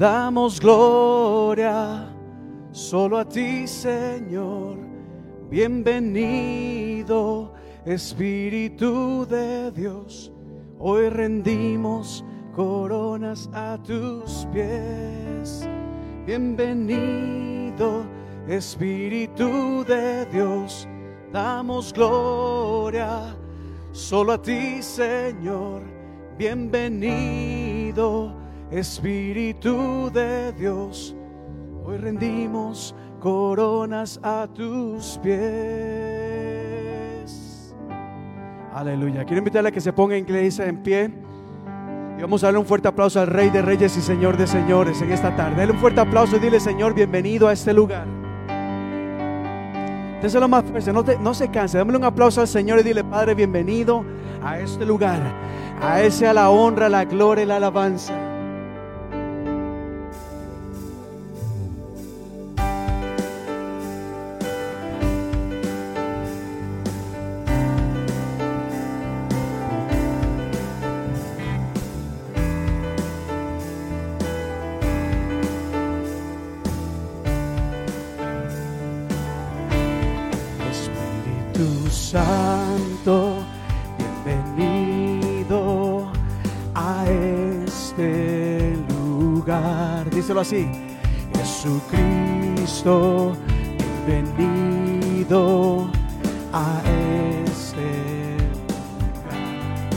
damos gloria solo a ti, Señor. Bienvenido, Espíritu de Dios. Hoy rendimos coronas a tus pies. Bienvenido, Espíritu de Dios. Damos gloria solo a ti, Señor. Bienvenido, Espíritu de Dios. Hoy rendimos coronas a tus pies. Aleluya. Quiero invitarle a que se ponga en iglesia en pie. Y vamos a darle un fuerte aplauso al Rey de Reyes y Señor de Señores en esta tarde. Dale un fuerte aplauso y dile, Señor, bienvenido a este lugar. Déselo más fuerte, no, no se canse. Dámele un aplauso al Señor y dile, Padre, bienvenido a este lugar. A ese a la honra, la gloria y la alabanza. Díselo así. Jesucristo, bienvenido a este lugar.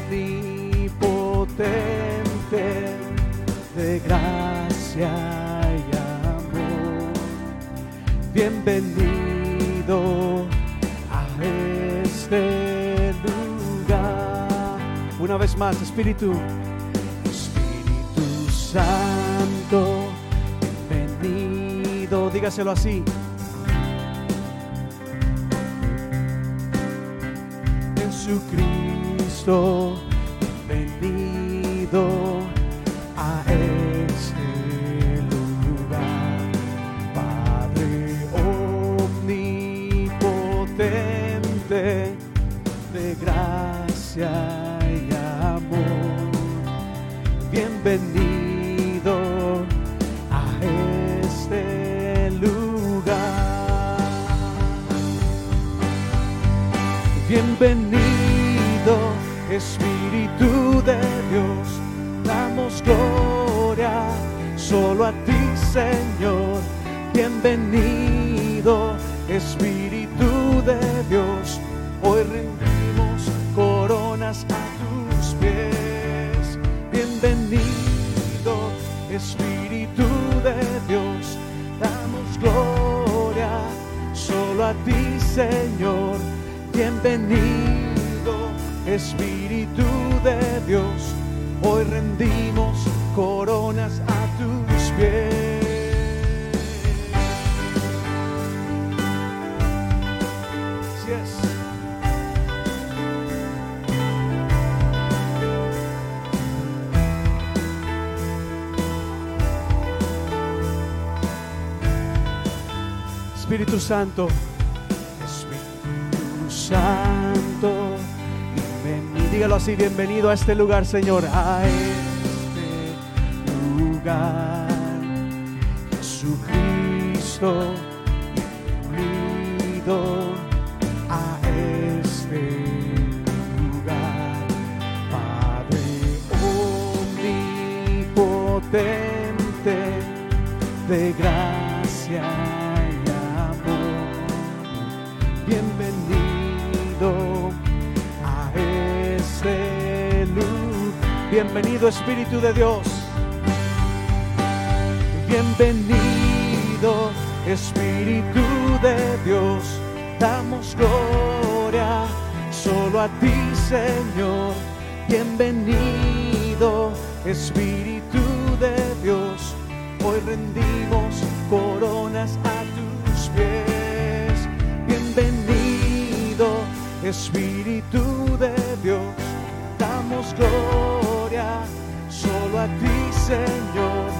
Omnipotente de gracia y amor bienvenido a este lugar. Una vez más, Espíritu bienvenido, dígaselo ti, Señor. Bienvenido Espíritu de Dios, hoy rendimos coronas a tus pies. Espíritu Santo, dígalo así, bienvenido a este lugar, Señor, a este lugar. Jesucristo, Bienvenido Espíritu de Dios. Bienvenido Espíritu de Dios. Damos gloria solo a ti, Señor. Bienvenido Espíritu de Dios. Hoy rendimos coronas a tus pies. Bienvenido Espíritu de Dios. Damos gloria solo a ti, Señor.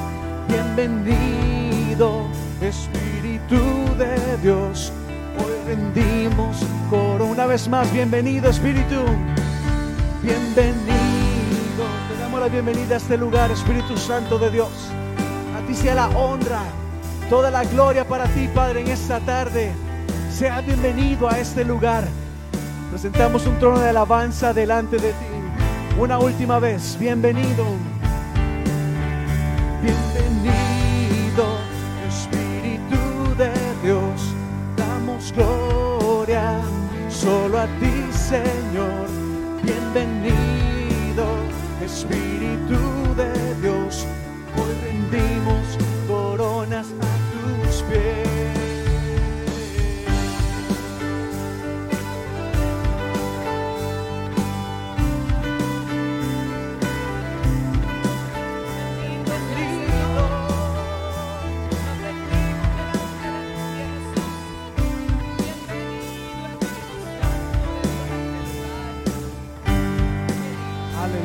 Bienvenido Espíritu de Dios. Hoy rendimos coro una vez más. Bienvenido Espíritu. Bienvenido. Te damos la bienvenida a este lugar, Espíritu Santo de Dios. A ti sea la honra, toda la gloria para ti, Padre, en esta tarde. Sea bienvenido a este lugar. Presentamos un trono de alabanza delante de ti. Una última vez, bienvenido. Bienvenido, Espíritu de Dios. Damos gloria solo a ti, Señor. Bienvenido, Espíritu de Dios. Hoy rendimos coronas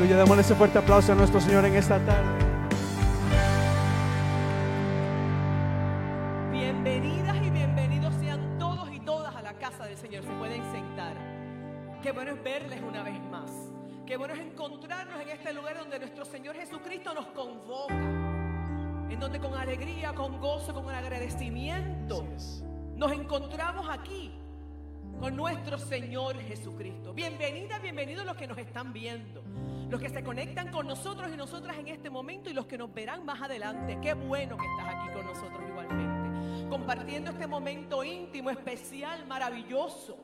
Aleluya, démosle ese fuerte aplauso a nuestro Señor en esta tarde. Bienvenidas y bienvenidos sean todos y todas a la casa del Señor. Se pueden sentar. Qué bueno es verles una vez más. Qué bueno es encontrarnos en este lugar donde nuestro Señor Jesucristo nos convoca. En donde con alegría, con gozo, con agradecimiento nos encontramos aquí con nuestro Señor Jesucristo. Bienvenida, bienvenidos los que nos están viendo, los que se conectan con nosotros y nosotras en este momento y los que nos verán más adelante. Qué bueno que estás aquí con nosotros igualmente, compartiendo este momento íntimo, especial, maravilloso,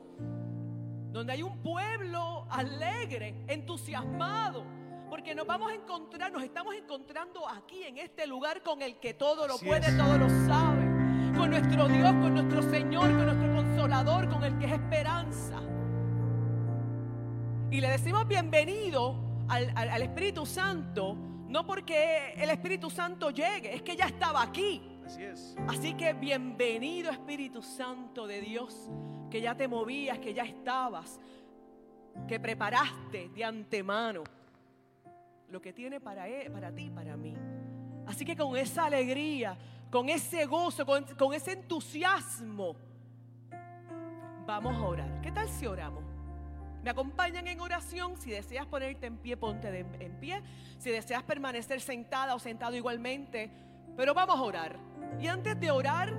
donde hay un pueblo alegre, entusiasmado. Porque nos vamos a encontrar, nos estamos encontrando aquí en este lugar con el que todo lo Así puede, es. todo lo sabe con nuestro Dios, con nuestro Señor, con nuestro consolador, con el que es esperanza. Y le decimos bienvenido al, al- al Espíritu Santo, no porque el Espíritu Santo llegue, es que ya estaba aquí. Así es. Así que bienvenido Espíritu Santo de Dios, que ya te movías, que ya estabas, que preparaste de antemano lo que tiene para, él, para ti para mí. Así que con esa alegría, con ese gozo, con, con ese entusiasmo, vamos a orar. ¿Qué tal si oramos? Me acompañan en oración. Si deseas ponerte en pie, ponte en pie. Si deseas permanecer sentada o sentado igualmente. Pero vamos a orar. Y antes de orar,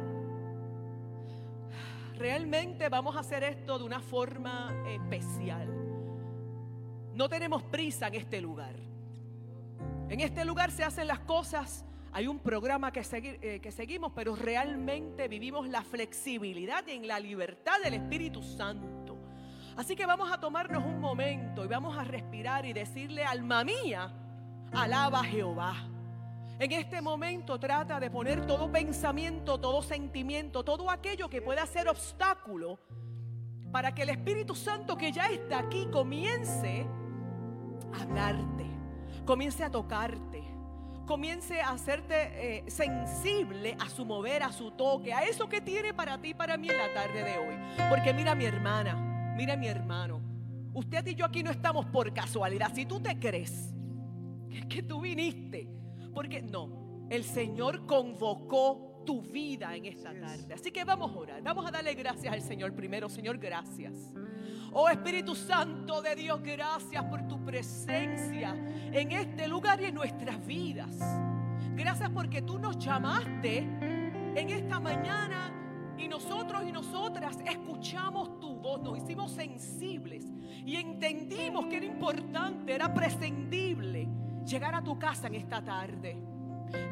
realmente vamos a hacer esto de una forma especial. No tenemos prisa en este lugar. En este lugar se hacen las cosas. Hay un programa eh, que seguimos, pero realmente vivimos la flexibilidad y en la libertad del Espíritu Santo. Así que vamos a tomarnos un momento y vamos a respirar y decirle, alma mía, alaba a Jehová. En este momento trata de poner todo pensamiento, todo sentimiento, todo aquello que pueda ser obstáculo para que el Espíritu Santo que ya está aquí comience a hablarte, comience a tocarte, comience a hacerte eh, sensible a su mover, a su toque, a eso que tiene para ti, y para mí en la tarde de hoy. Porque mira mi hermana, mira mi hermano, usted y yo aquí no estamos por casualidad. Si tú te crees que, que tú viniste, porque no, el Señor convocó tu vida en esta tarde. Así que vamos a orar, vamos a darle gracias al Señor primero. Señor, gracias. Oh Espíritu Santo de Dios, gracias por tu presencia en este lugar y en nuestras vidas. Gracias porque tú nos llamaste en esta mañana y nosotros y nosotras escuchamos tu voz, nos hicimos sensibles y entendimos que era importante, era prescindible llegar a tu casa en esta tarde.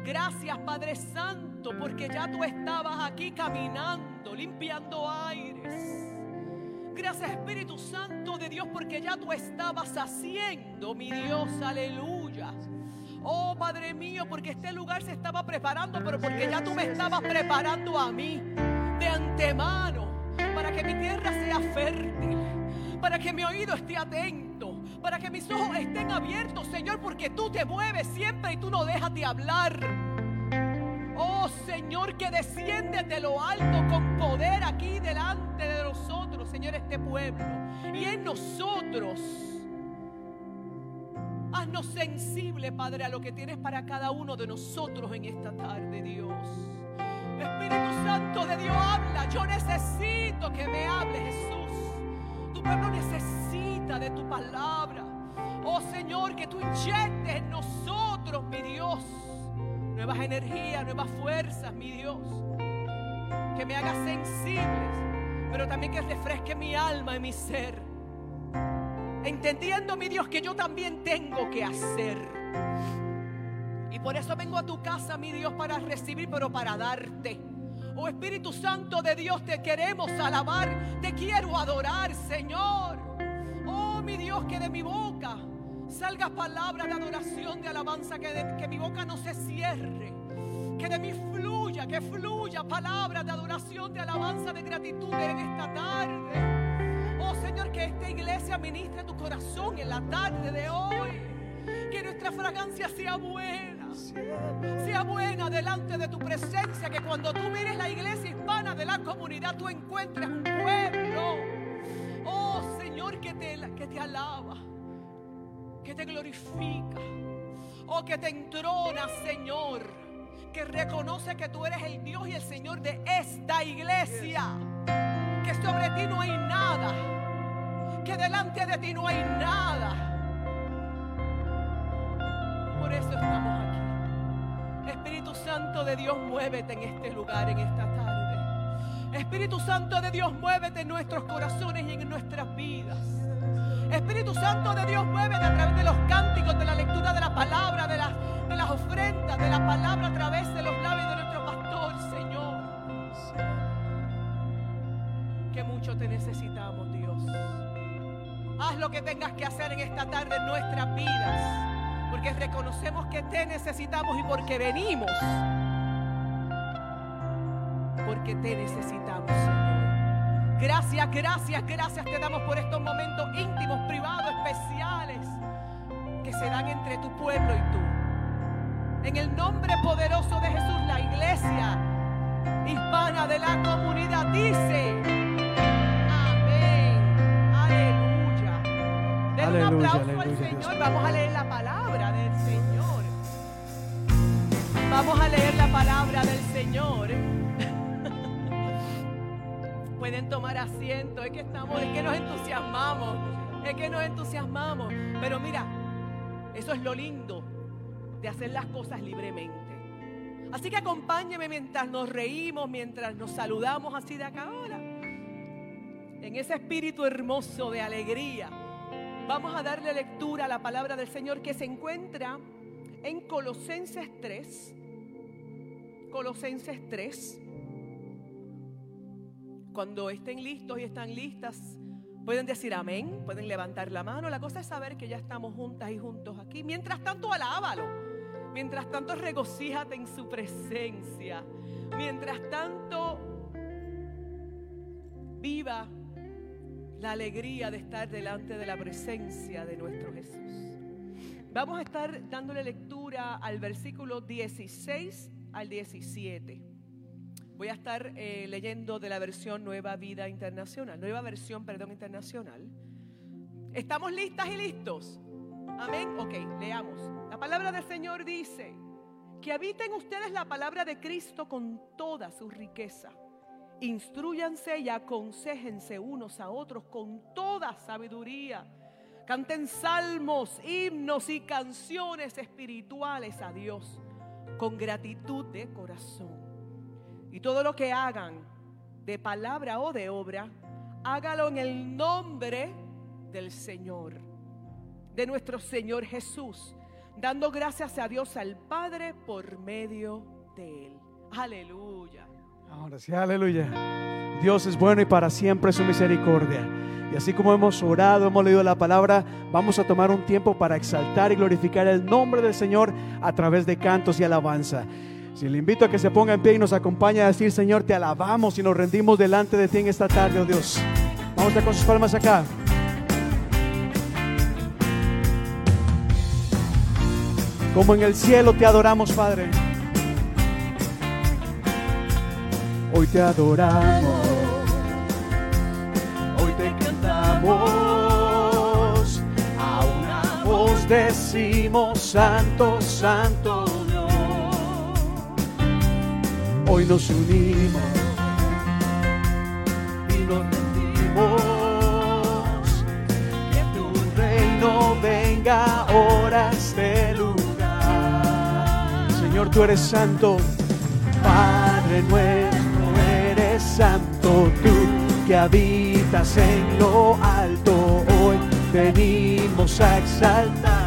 Gracias Padre Santo porque ya tú estabas aquí caminando, limpiando aires. Gracias Espíritu Santo de Dios porque ya tú estabas haciendo, mi Dios, aleluya. Oh Padre mío, porque este lugar se estaba preparando, pero porque ya tú me estabas preparando a mí de antemano para que mi tierra sea fértil, para que mi oído esté atento, para que mis ojos estén abiertos, Señor, porque tú te mueves siempre y tú no dejas de hablar. Oh Señor, que desciendes de lo alto con poder aquí delante de nosotros, Señor, este pueblo. Y en nosotros. Haznos sensible, Padre, a lo que tienes para cada uno de nosotros en esta tarde, Dios. Espíritu Santo de Dios, habla. Yo necesito que me hable, Jesús. Tu pueblo necesita de tu palabra. Oh Señor, que tú inyectes en nosotros nuevas energías, nuevas fuerzas, mi Dios. Que me haga sensibles, pero también que refresque mi alma y mi ser. Entendiendo, mi Dios, que yo también tengo que hacer. Y por eso vengo a tu casa, mi Dios, para recibir, pero para darte. Oh Espíritu Santo de Dios, te queremos alabar, te quiero adorar, Señor. Oh mi Dios, que de mi boca salga palabra de adoración, de alabanza, que, que mi boca no se cierre. Que de mí fluya, que fluya palabra de adoración, de alabanza, de gratitud en esta tarde. Oh Señor, que esta iglesia ministre tu corazón en la tarde de hoy. Que nuestra fragancia sea buena. Sea buena delante de tu presencia. Que cuando tú mires la iglesia hispana de la comunidad, tú encuentres un pueblo. Oh Señor, que te, que te alaba que te glorifica, o que te entrona, Señor, que reconoce que tú eres el Dios y el Señor de esta iglesia, que sobre ti no hay nada, que delante de ti no hay nada. Por eso estamos aquí. Espíritu Santo de Dios, muévete en este lugar, en esta tarde. Espíritu Santo de Dios, muévete en nuestros corazones y en nuestras vidas. Espíritu Santo de Dios, mueve a través de los cánticos, de la lectura de la palabra, de, de las ofrendas, de la palabra a través de los labios de nuestro pastor, Señor. Que mucho te necesitamos, Dios. Haz lo que tengas que hacer en esta tarde en nuestras vidas, porque reconocemos que te necesitamos y porque venimos, porque te necesitamos, Señor. Gracias, gracias, gracias te damos por estos momentos íntimos, privados, especiales que se dan entre tu pueblo y tú. En el nombre poderoso de Jesús, la iglesia hispana de la comunidad dice, amén, aleluya. Den un aplauso al Señor, vamos a leer la palabra del Señor. Vamos a leer la palabra del Señor pueden tomar asiento, es que estamos, es que nos entusiasmamos, es que nos entusiasmamos. Pero mira, eso es lo lindo de hacer las cosas libremente. Así que acompáñeme mientras nos reímos, mientras nos saludamos así de acá ahora. En ese espíritu hermoso de alegría, vamos a darle lectura a la palabra del Señor que se encuentra en Colosenses 3. Colosenses 3 cuando estén listos y están listas, pueden decir amén, pueden levantar la mano. La cosa es saber que ya estamos juntas y juntos aquí. Mientras tanto, alábalo. Mientras tanto, regocíjate en su presencia. Mientras tanto, viva la alegría de estar delante de la presencia de nuestro Jesús. Vamos a estar dándole lectura al versículo 16 al 17. Voy a estar eh, leyendo de la versión Nueva Vida Internacional, nueva versión, perdón, internacional. ¿Estamos listas y listos? Amén. Ok, leamos. La palabra del Señor dice, que habiten ustedes la palabra de Cristo con toda su riqueza. Instruyanse y aconsejense unos a otros con toda sabiduría. Canten salmos, himnos y canciones espirituales a Dios con gratitud de corazón. Y todo lo que hagan, de palabra o de obra, hágalo en el nombre del Señor, de nuestro Señor Jesús, dando gracias a Dios al Padre por medio de Él. Aleluya. Ahora sí, aleluya. Dios es bueno y para siempre su misericordia. Y así como hemos orado, hemos leído la palabra, vamos a tomar un tiempo para exaltar y glorificar el nombre del Señor a través de cantos y alabanza. Si le invito a que se ponga en pie y nos acompañe a decir, Señor, te alabamos y nos rendimos delante de ti en esta tarde, oh Dios. Vamos a con sus palmas acá. Como en el cielo te adoramos, Padre. Hoy te adoramos. Hoy te cantamos. A una voz decimos, Santo, Santo Hoy nos unimos y nos rendimos. Que tu reino venga ahora a este lugar. Señor, tú eres santo. Padre nuestro, eres santo tú que habitas en lo alto. Hoy venimos a exaltar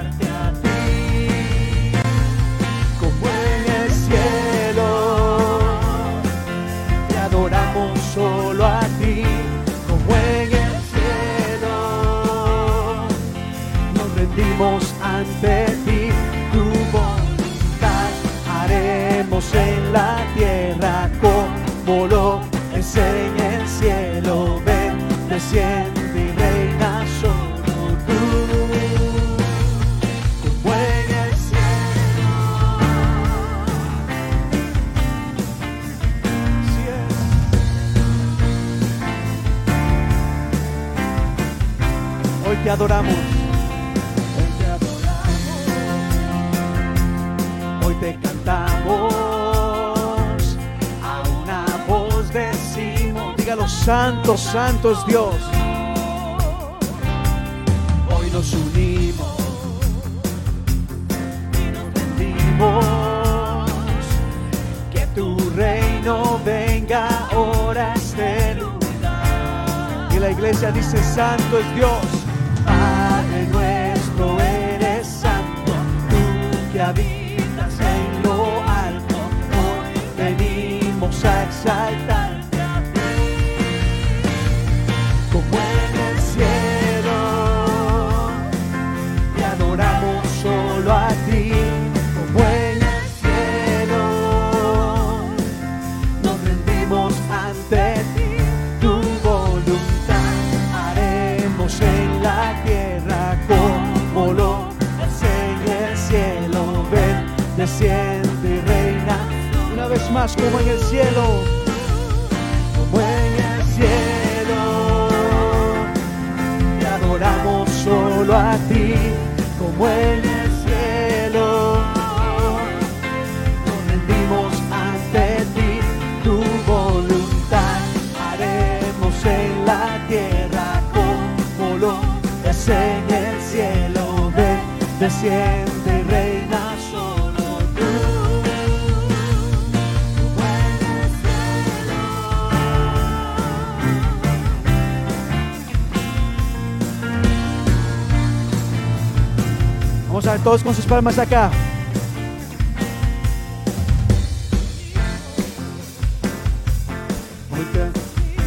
palmas acá.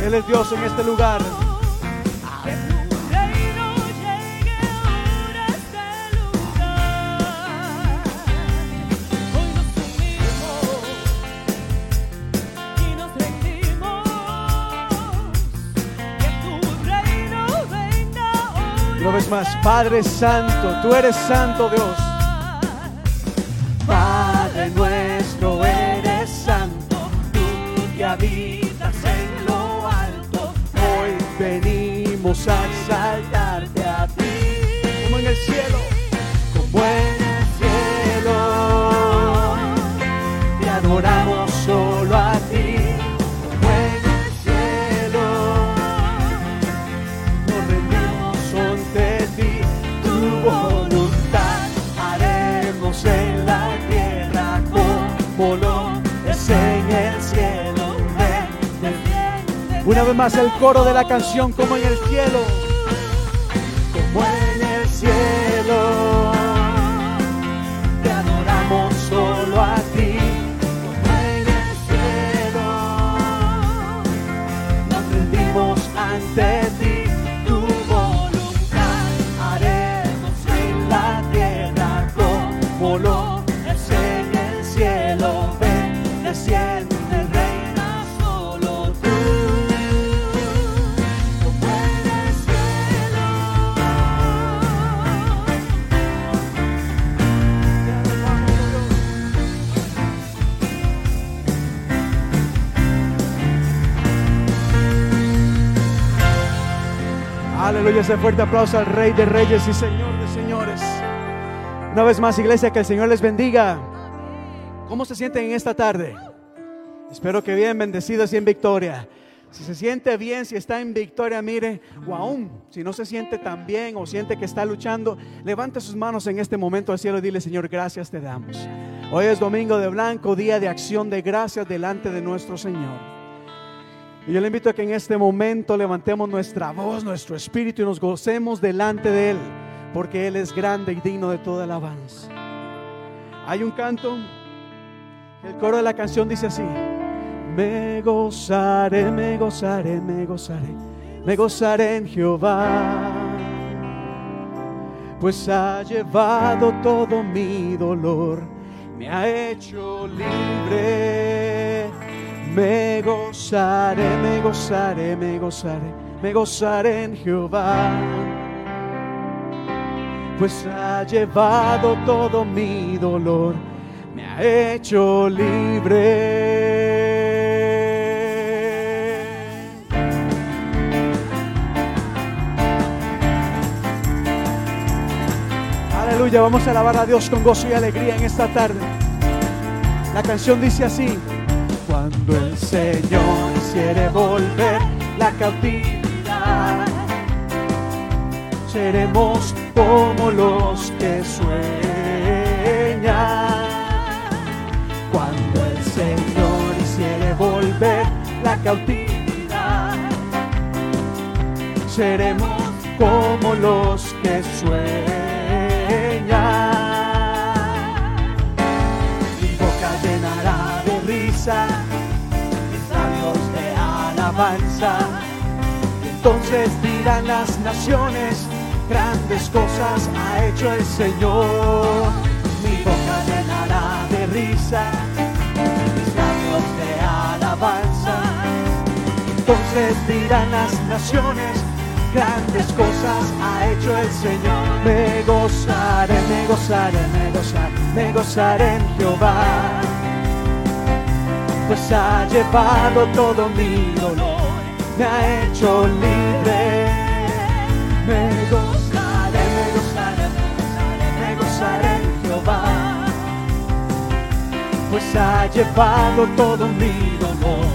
Él es Dios en este lugar. Una vez más, Padre Santo, tú eres Santo Dios. el coro de la canción como en el cielo. Aleluya, ese fuerte aplauso al Rey de Reyes y Señor de Señores. Una vez más, iglesia, que el Señor les bendiga. ¿Cómo se sienten en esta tarde? Espero que bien, bendecidos y en victoria. Si se siente bien, si está en victoria, mire, o aún si no se siente tan bien o siente que está luchando, levante sus manos en este momento al cielo y dile, Señor, gracias te damos. Hoy es domingo de blanco, día de acción de gracias delante de nuestro Señor. Y yo le invito a que en este momento levantemos nuestra voz, nuestro espíritu y nos gocemos delante de Él, porque Él es grande y digno de toda alabanza. Hay un canto, el coro de la canción dice así, me gozaré, me gozaré, me gozaré, me gozaré en Jehová, pues ha llevado todo mi dolor, me ha hecho libre. Me gozaré, me gozaré, me gozaré, me gozaré en Jehová pues ha llevado todo mi dolor, me ha hecho libre. Aleluya, vamos a alabar a Dios con gozo y alegría en esta tarde. La canción dice así, cuando el Señor quiere volver la cautividad seremos como los que sueñan. Cuando el Señor hiciere volver la cautividad, seremos como los que sueñan. Entonces dirán las naciones, grandes cosas ha hecho el Señor. Mi boca llenará de risa, mis labios de alabanza. Entonces dirán las naciones, grandes cosas ha hecho el Señor. Me gozaré, me gozaré, me gozaré, me gozaré en Jehová. Pues ha llevado todo mi dolor, me ha hecho libre. Me gozaré, me gozaré, me gozaré en Jehová. Pues ha llevado todo mi dolor,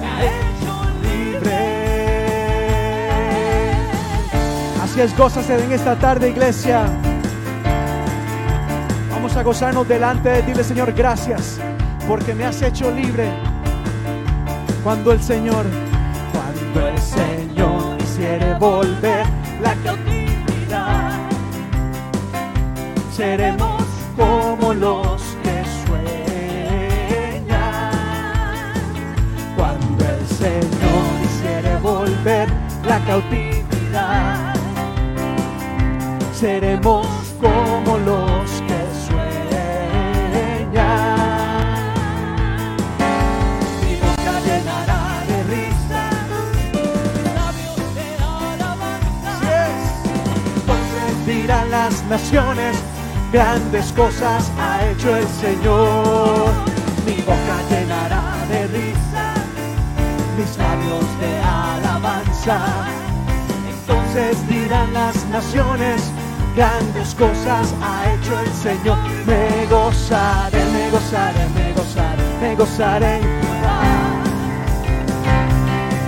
me ha hecho libre. Así es, gózase en esta tarde, iglesia. Vamos a gozarnos delante de ti, Señor, gracias, porque me has hecho libre. Cuando el Señor, cuando el Señor quisiere volver la cautividad, seremos como los que sueñan. Cuando el Señor quisiere volver la cautividad, seremos como los las naciones, grandes cosas ha hecho el Señor. Mi boca llenará de risa, mis labios de alabanza. Entonces dirán las naciones, grandes cosas ha hecho el Señor. Me gozaré, me gozaré, me gozaré, me gozaré Jehová.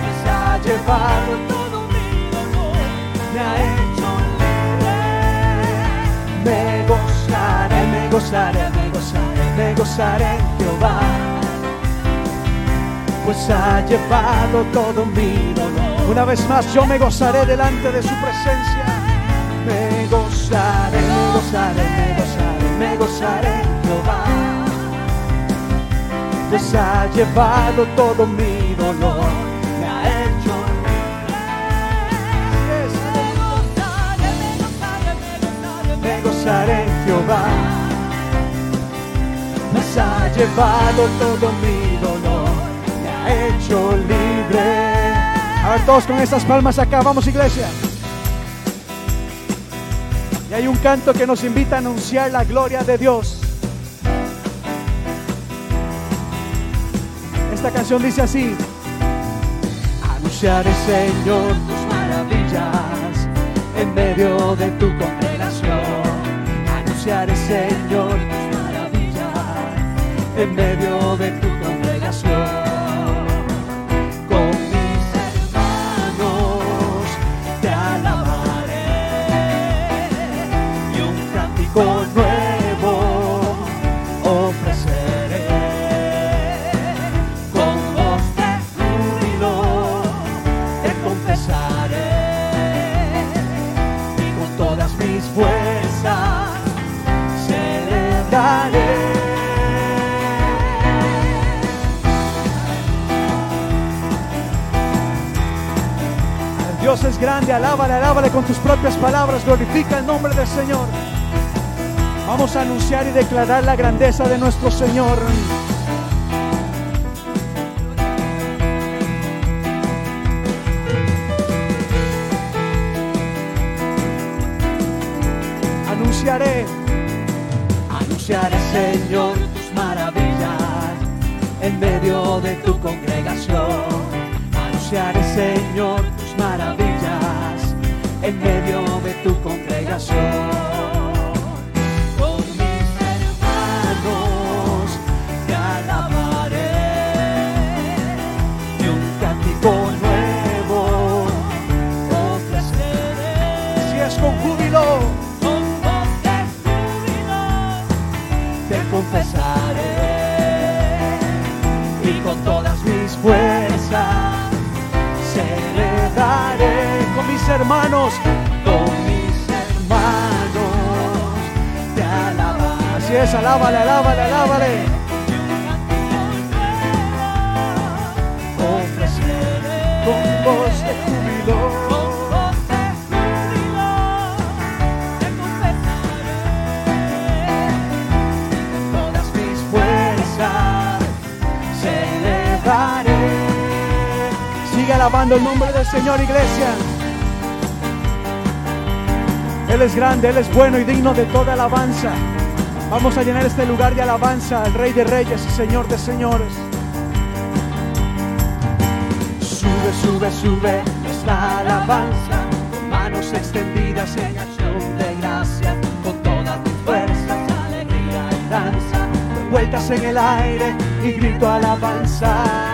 Pues ha llevado todo mi dolor, me. Me gozaré, me gozaré, me gozaré, me gozaré en Jehová. Pues ha llevado todo mi dolor. Una vez más, yo me gozaré delante de su presencia. Me gozaré, me gozaré, me gozaré, me gozaré en Jehová. Pues ha llevado todo mi dolor, me ha hecho gozaré en Jehová. Pues ha llevado todo mi dolor, me ha hecho libre. A ver, todos con estas palmas acá, vamos iglesia. Y hay un canto que nos invita a anunciar la gloria de Dios. Esta canción dice así. Anunciaré, Señor, tus maravillas en medio de tu Señor, maravillas en alábale, alábale con tus propias palabras, glorifica el nombre del Señor. Vamos a anunciar y declarar la grandeza de nuestro Señor. Alabando el nombre del Señor, iglesia. Él es grande, Él es bueno y digno de toda alabanza. Vamos a llenar este lugar de alabanza al Rey de Reyes y Señor de Señores. Sube, sube, sube nuestra alabanza, con manos extendidas en acción de gracia, con todas tus fuerzas, alegría y danza, Vueltas en el aire y grito alabanza.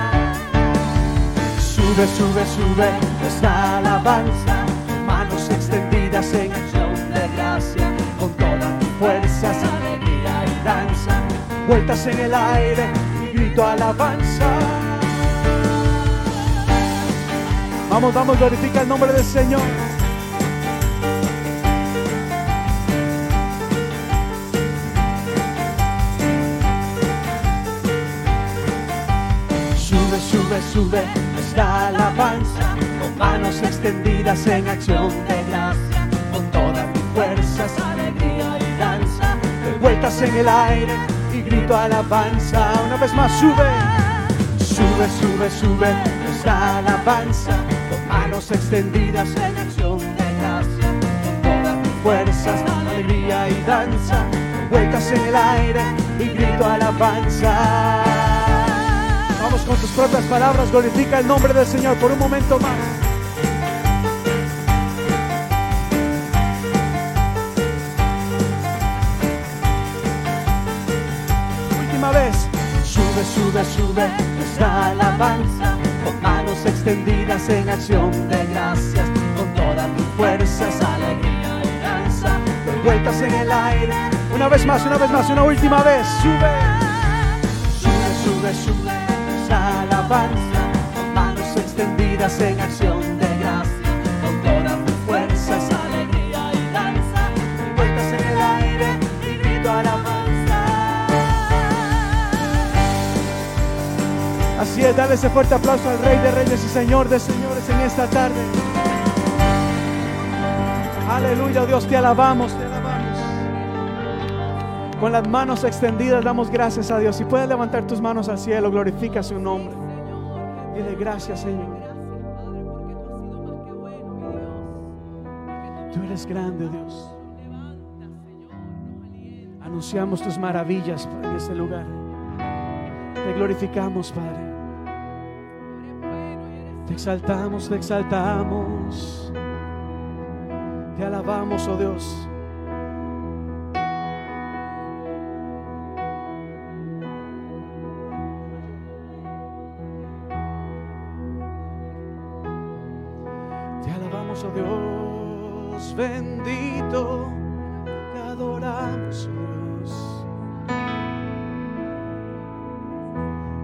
Sube, sube, sube nuestra alabanza, manos extendidas en acción de gracia, con todas tus fuerzas, alegría y danza. Vueltas en el aire y grito alabanza. Vamos, vamos, glorifica el nombre del Señor. Sube, sube, sube nuestra alabanza, con manos extendidas en acción de gracia, con todas tus fuerzas, alegría y danza. Vueltas en el aire y grito alabanza. Una vez más, sube. Sube, sube, sube nuestra alabanza, con manos extendidas en acción de gracia, con todas tus fuerzas, alegría y danza. Vueltas en el aire y grito alabanza. Con tus propias palabras, glorifica el nombre del Señor por un momento más. Última vez. Sube, sube, sube nuestra alabanza, con manos extendidas en acción de gracias, con todas tus fuerzas, alegría y danza. Vueltas en el aire. Una vez más, una vez más, una última vez. Sube. Sube, sube, sube alabanza, con manos extendidas en acción de gracia, con todas tus fuerzas, alegría y danza. Vueltas en el aire y grito alabanza. Así es, dale ese fuerte aplauso al Rey de Reyes y Señor de Señores en esta tarde. Aleluya, Dios, te alabamos, te alabamos. Con las manos extendidas damos gracias a Dios. Si puedes levantar tus manos al cielo, glorifica su nombre. Dile gracias, Señor. Tú eres grande, Dios. Anunciamos tus maravillas en este lugar. Te glorificamos, Padre. Te exaltamos, te exaltamos. Te alabamos, oh Dios. Dios, bendito. Te adoramos, Dios.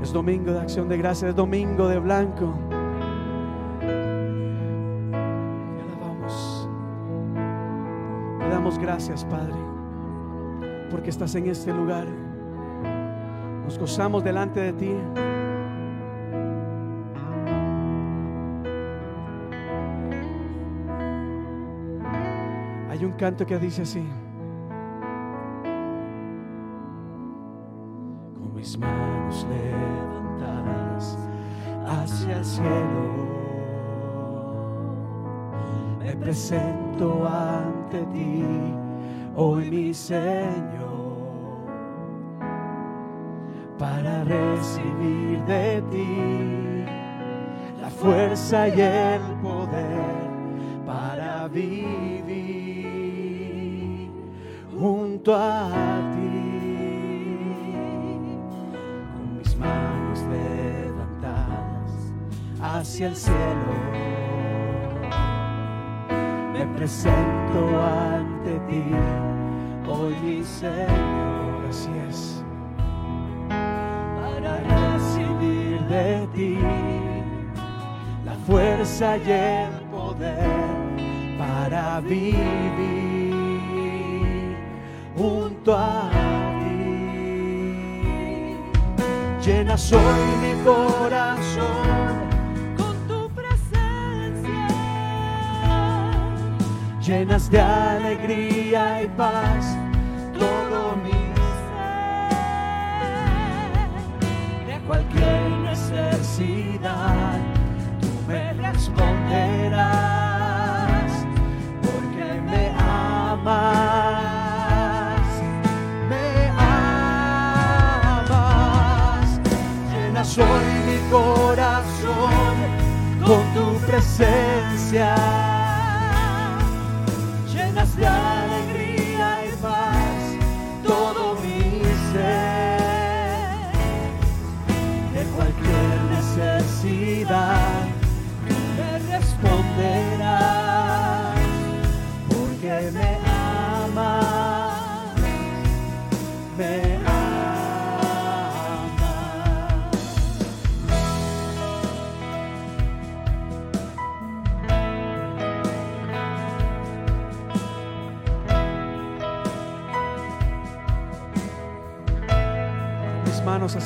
Es domingo de acción de gracias, es domingo de blanco. Te alabamos. Te damos gracias, Padre, porque estás en este lugar. Nos gozamos delante de ti. Canto que dice así. Con mis manos levantadas hacia el cielo, me presento ante ti, hoy mi Señor, para recibir de ti la fuerza y el poder para vivir junto a ti. Con mis manos levantadas hacia el cielo me presento ante ti. Hoy mi Señor Así es. para recibir de ti la fuerza y el poder para vivir junto a ti. Llena hoy mi corazón con tu presencia, llenas de alegría y paz todo mi ser. De cualquier necesidad tú me responderás corazón con tu presencia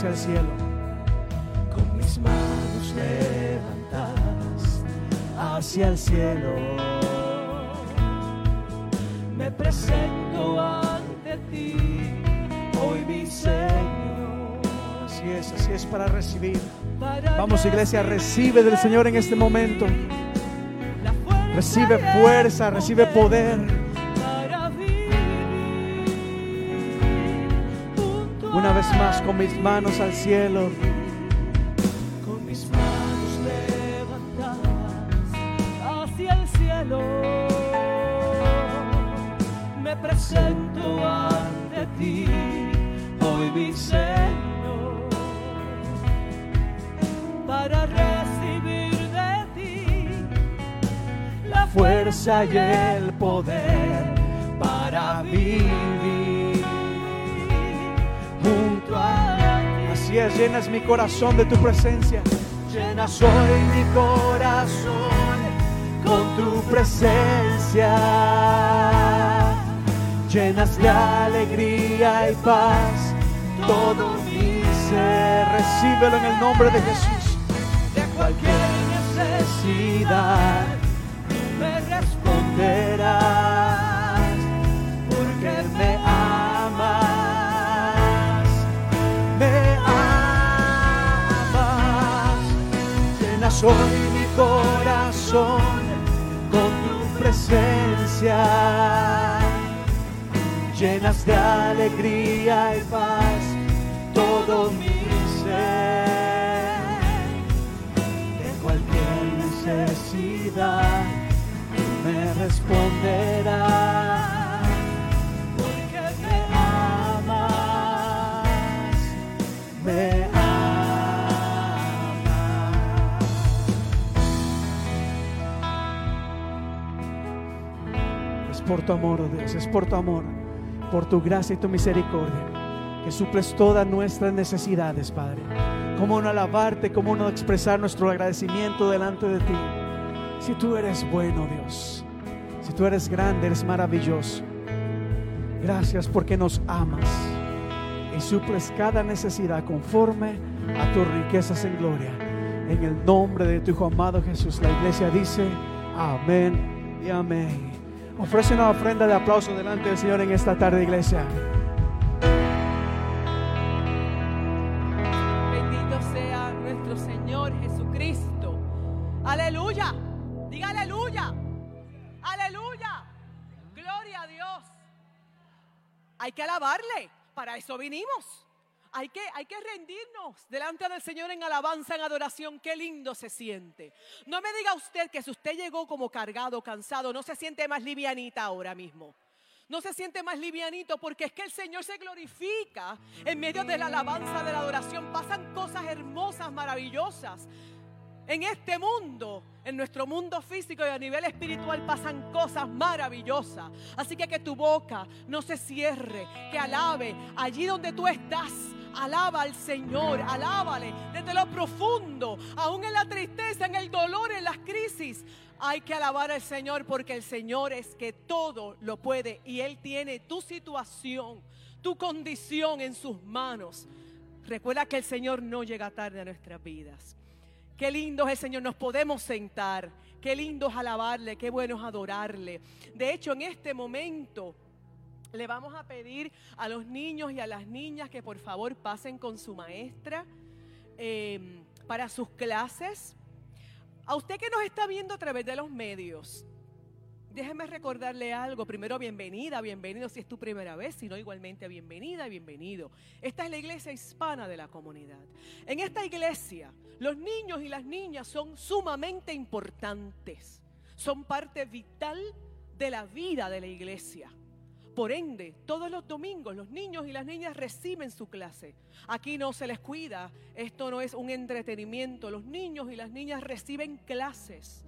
hacia el cielo. con mis manos levantadas hacia el cielo. Me presento ante ti, hoy mi Señor. Así es, así es para recibir. Vamos iglesia, recibe del Señor en este momento. Recibe fuerza, recibe poder. Vez más con mis manos al cielo. con mis manos levantadas hacia el cielo. Me presento ante ti, hoy mi Señor, para recibir de ti la fuerza y el poder para vivir llenas mi corazón de tu presencia. Llenas hoy mi corazón con tu presencia. Llenas de alegría y paz todo mi ser. Recíbelo en el nombre de Jesús. De cualquier necesidad tú me responderás hoy mi corazón con tu presencia. Llenas de alegría y paz todo mi ser. De cualquier necesidad tú me responderás. Por tu amor, oh Dios, es por tu amor, por tu gracia y tu misericordia, que suples todas nuestras necesidades, Padre. Cómo no alabarte, cómo no expresar nuestro agradecimiento delante de ti. Si tú eres bueno, Dios, si tú eres grande, eres maravilloso. Gracias porque nos amas y suples cada necesidad conforme a tus riquezas en gloria. En el nombre de tu Hijo amado Jesús, la iglesia dice, amén y amén. Ofrece una ofrenda de aplauso delante del Señor en esta tarde, iglesia. Bendito sea nuestro Señor Jesucristo. Aleluya. Diga aleluya. Aleluya. Gloria a Dios. Hay que alabarle. Para eso vinimos. Hay que, hay que rendirnos delante del Señor en alabanza, en adoración. Qué lindo se siente. No me diga usted que si usted llegó como cargado, cansado, no se siente más livianita ahora mismo. No se siente más livianito porque es que el Señor se glorifica en medio de la alabanza, de la adoración. Pasan cosas hermosas, maravillosas. En este mundo, en nuestro mundo físico y a nivel espiritual pasan cosas maravillosas. Así que que tu boca no se cierre, que alabe allí donde tú estás. Alaba al Señor, alábale desde lo profundo, aún en la tristeza, en el dolor, en las crisis. Hay que alabar al Señor porque el Señor es que todo lo puede y Él tiene tu situación, tu condición en sus manos. Recuerda que el Señor no llega tarde a nuestras vidas. Qué lindo es el Señor, nos podemos sentar. Qué lindo es alabarle, qué bueno es adorarle. De hecho, en este momento le vamos a pedir a los niños y a las niñas que por favor pasen con su maestra eh, para sus clases. A usted que nos está viendo a través de los medios, déjeme recordarle algo. Primero, bienvenida, bienvenido si es tu primera vez, si no, igualmente bienvenida, bienvenido. Esta es la iglesia hispana de la comunidad. En esta iglesia, los niños y las niñas son sumamente importantes. Son parte vital de la vida de la iglesia. Por ende, todos los domingos los niños y las niñas reciben su clase. Aquí no se les cuida, esto no es un entretenimiento. Los niños y las niñas reciben clases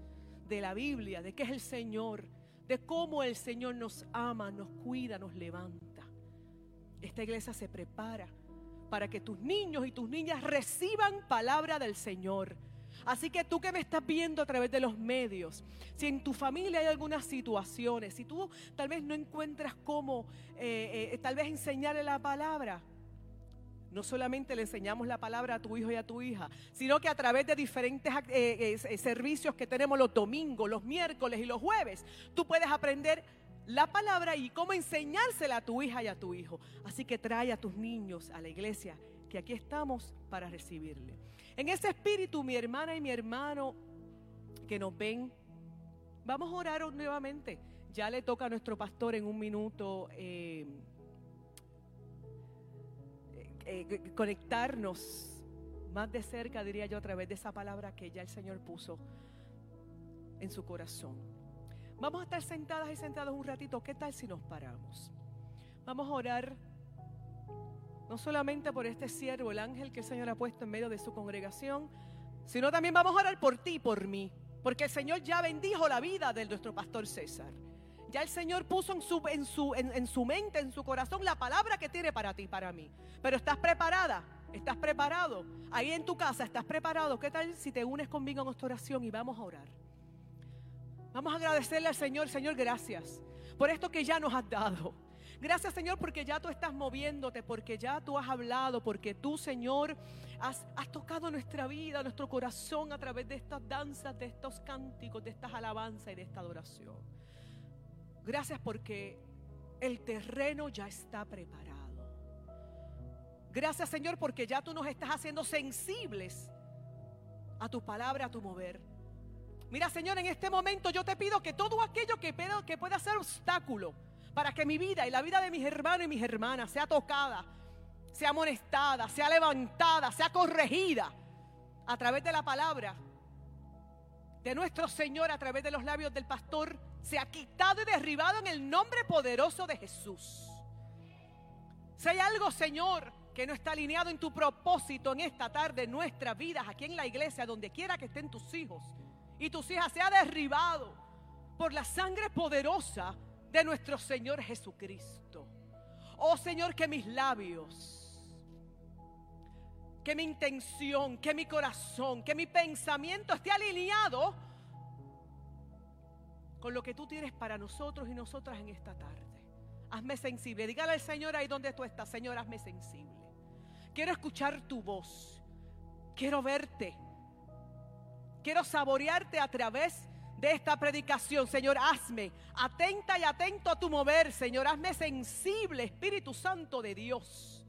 de la Biblia, de qué es el Señor, de cómo el Señor nos ama, nos cuida, nos levanta. Esta iglesia se prepara para que tus niños y tus niñas reciban palabra del Señor Así que tú que me estás viendo a través de los medios, si en tu familia hay algunas situaciones, si tú tal vez no encuentras cómo eh, eh, tal vez enseñarle la palabra, no solamente le enseñamos la palabra a tu hijo y a tu hija, sino que a través de diferentes eh, servicios que tenemos los domingos, los miércoles y los jueves, tú puedes aprender la palabra y cómo enseñársela a tu hija y a tu hijo. Así que trae a tus niños a la iglesia, que aquí estamos para recibirle. En ese espíritu, mi hermana y mi hermano que nos ven, vamos a orar nuevamente. Ya le toca a nuestro pastor en un minuto eh, eh, conectarnos más de cerca, diría yo, a través de esa palabra que ya el Señor puso en su corazón. Vamos a estar sentadas y sentados un ratito. ¿Qué tal si nos paramos? Vamos a orar no solamente por este siervo, el ángel que el Señor ha puesto en medio de su congregación, sino también vamos a orar por ti por mí. Porque el Señor ya bendijo la vida de nuestro pastor César. Ya el Señor puso en su, en su, en, su mente, en su corazón, la palabra que tiene para ti para mí. Pero estás preparada, estás preparado. Ahí en tu casa estás preparado. ¿Qué tal si te unes conmigo en nuestra oración y vamos a orar? Vamos a agradecerle al Señor, Señor, gracias por esto que ya nos has dado. Gracias Señor porque ya tú estás moviéndote, porque ya tú has hablado, porque tú Señor has, tocado nuestra vida, nuestro corazón a través de estas danzas, de estos cánticos, de estas alabanzas y de esta adoración. Gracias porque el terreno ya está preparado. Gracias Señor porque ya tú nos estás haciendo sensibles a tu palabra, a tu mover. Mira Señor, en este momento yo te pido que todo aquello que, pueda ser obstáculo, para que mi vida y la vida de mis hermanos y mis hermanas sea tocada, sea amonestada, sea levantada, sea corregida a través de la palabra de nuestro Señor, a través de los labios del pastor, sea quitado y derribado en el nombre poderoso de Jesús. Si hay algo, Señor, que no está alineado en tu propósito en esta tarde, en nuestras vidas, aquí en la iglesia, donde quiera que estén tus hijos y tus hijas, sea derribado por la sangre poderosa de nuestro Señor Jesucristo. Oh Señor, que mis labios, que mi intención, que mi corazón, que mi pensamiento esté alineado con lo que tú tienes para nosotros y nosotras en esta tarde. Hazme sensible. Dígale al Señor ahí donde tú estás, Señor, hazme sensible. Quiero escuchar tu voz. Quiero verte. Quiero saborearte a través de esta predicación, Señor, hazme atenta y atento a tu mover, Señor, hazme sensible, Espíritu Santo de Dios.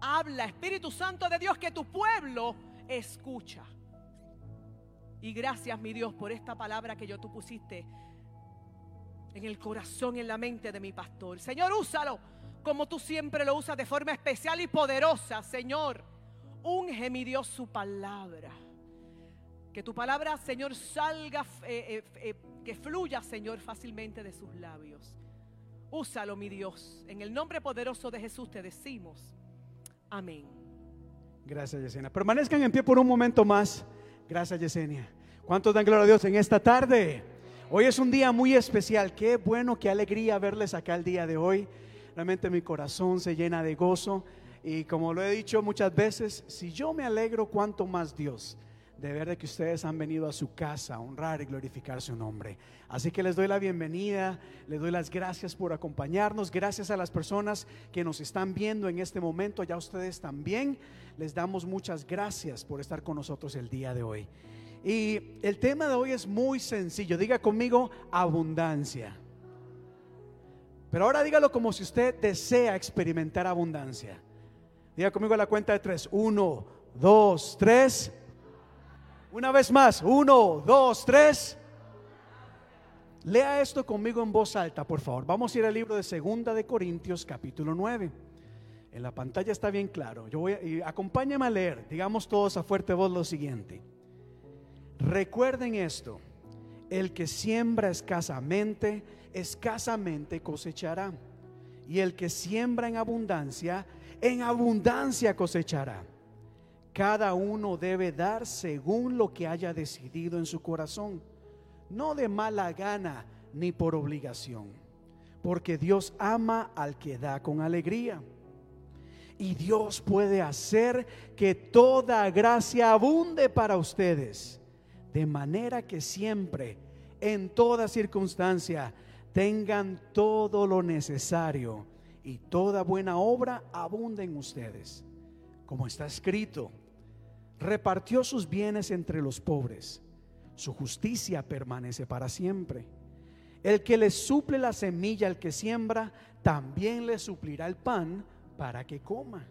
Habla, Espíritu Santo de Dios, que tu pueblo escucha. Y gracias, mi Dios, por esta palabra que yo tú pusiste en el corazón en la mente de mi pastor. Señor, úsalo como tú siempre lo usas de forma especial y poderosa, Señor. Unge, mi Dios, su palabra. Que tu palabra, Señor, salga, eh, eh, eh, que fluya, Señor, fácilmente de sus labios. Úsalo, mi Dios. En el nombre poderoso de Jesús te decimos. Amén. Gracias, Yesenia. Permanezcan en pie por un momento más. Gracias, Yesenia. ¿Cuántos dan gloria a Dios en esta tarde? Hoy es un día muy especial. Qué bueno, qué alegría verles acá el día de hoy. Realmente mi corazón se llena de gozo. Y como lo he dicho muchas veces, si yo me alegro, cuánto más Dios de ver que ustedes han venido a su casa a honrar y glorificar su nombre. Así que les doy la bienvenida, les doy las gracias por acompañarnos, gracias a las personas que nos están viendo en este momento, ya ustedes también, les damos muchas gracias por estar con nosotros el día de hoy. Y el tema de hoy es muy sencillo, diga conmigo abundancia. Pero ahora dígalo como si usted desea experimentar abundancia. Diga conmigo la cuenta de tres. Uno, dos, tres. Una vez más, uno, dos, tres. Lea esto conmigo en voz alta, por favor. Vamos a ir al libro de Segunda de Corintios, capítulo 9. En la pantalla está bien claro. Yo voy a, y a leer. Digamos todos a fuerte voz lo siguiente. Recuerden esto. El que siembra escasamente, escasamente cosechará. Y el que siembra en abundancia, en abundancia cosechará. Cada uno debe dar según lo que haya decidido en su corazón, no de mala gana ni por obligación, porque Dios ama al que da con alegría. Y Dios puede hacer que toda gracia abunde para ustedes, de manera que siempre, en toda circunstancia, tengan todo lo necesario y toda buena obra abunde en ustedes. Como está escrito, repartió sus bienes entre los pobres. Su justicia permanece para siempre. El que le suple la semilla al que siembra, también le suplirá el pan para que coma.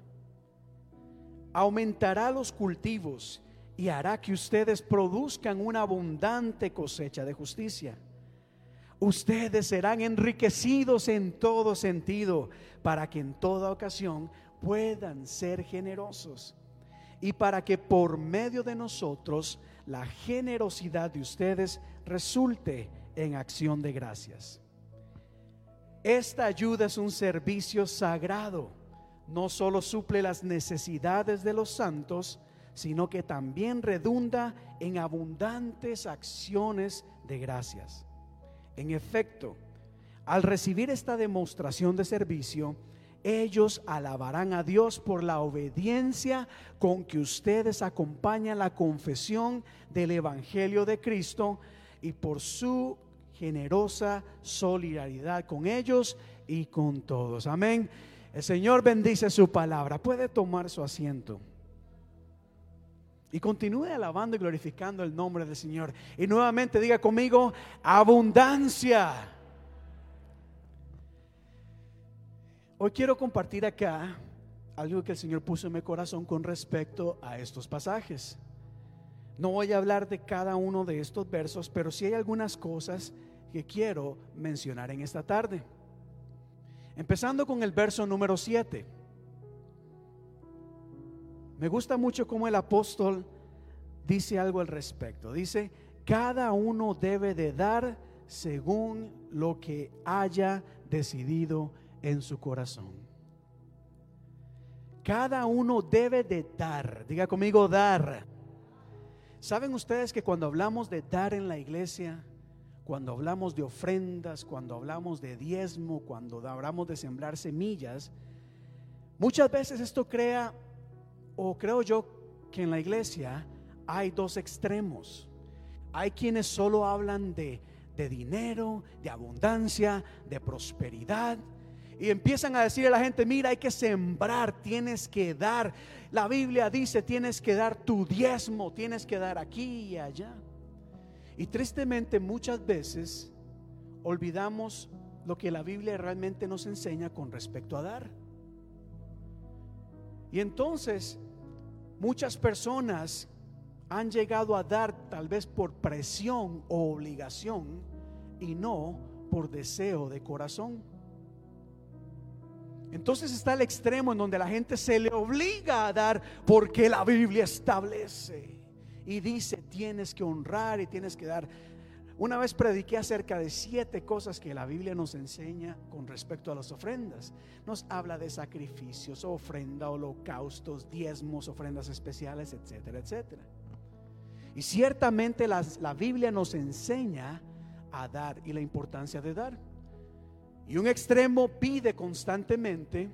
Aumentará los cultivos y hará que ustedes produzcan una abundante cosecha de justicia. Ustedes serán enriquecidos en todo sentido para que en toda ocasión puedan ser generosos y para que por medio de nosotros la generosidad de ustedes resulte en acción de gracias. Esta ayuda es un servicio sagrado. No solo suple las necesidades de los santos, sino que también redunda en abundantes acciones de gracias. En efecto, al recibir esta demostración de servicio, ellos alabarán a Dios por la obediencia con que ustedes acompañan la confesión del Evangelio de Cristo y por su generosa solidaridad con ellos y con todos. Amén. El Señor bendice su palabra. Puede tomar su asiento. Y continúe alabando y glorificando el nombre del Señor. Y nuevamente diga conmigo, abundancia. Hoy quiero compartir acá algo que el Señor puso en mi corazón con respecto a estos pasajes. No voy a hablar de cada uno de estos versos, pero sí hay algunas cosas que quiero mencionar en esta tarde. Empezando con el verso número 7. Me gusta mucho cómo el apóstol dice algo al respecto. Dice, cada uno debe de dar según lo que haya decidido en su corazón. Cada uno debe de dar, diga conmigo dar. ¿Saben ustedes que cuando hablamos de dar en la iglesia, cuando hablamos de ofrendas, cuando hablamos de diezmo, cuando hablamos de sembrar semillas, muchas veces esto crea, o creo yo que en la iglesia hay dos extremos. Hay quienes solo hablan de, de dinero, de abundancia, de prosperidad, y empiezan a decir a la gente, mira, hay que sembrar, tienes que dar. La Biblia dice, tienes que dar tu diezmo, tienes que dar aquí y allá. Y tristemente muchas veces olvidamos lo que la Biblia realmente nos enseña con respecto a dar. Y entonces muchas personas han llegado a dar tal vez por presión o obligación y no por deseo de corazón. Entonces está el extremo en donde la gente se le obliga a dar porque la Biblia establece y dice tienes que honrar y tienes que dar. Una vez prediqué acerca de siete cosas que la Biblia nos enseña con respecto a las ofrendas. Nos habla de sacrificios, ofrenda, holocaustos, diezmos, ofrendas especiales, etcétera, etcétera. Y ciertamente la Biblia nos enseña a dar y la importancia de dar. Y un extremo pide constantemente,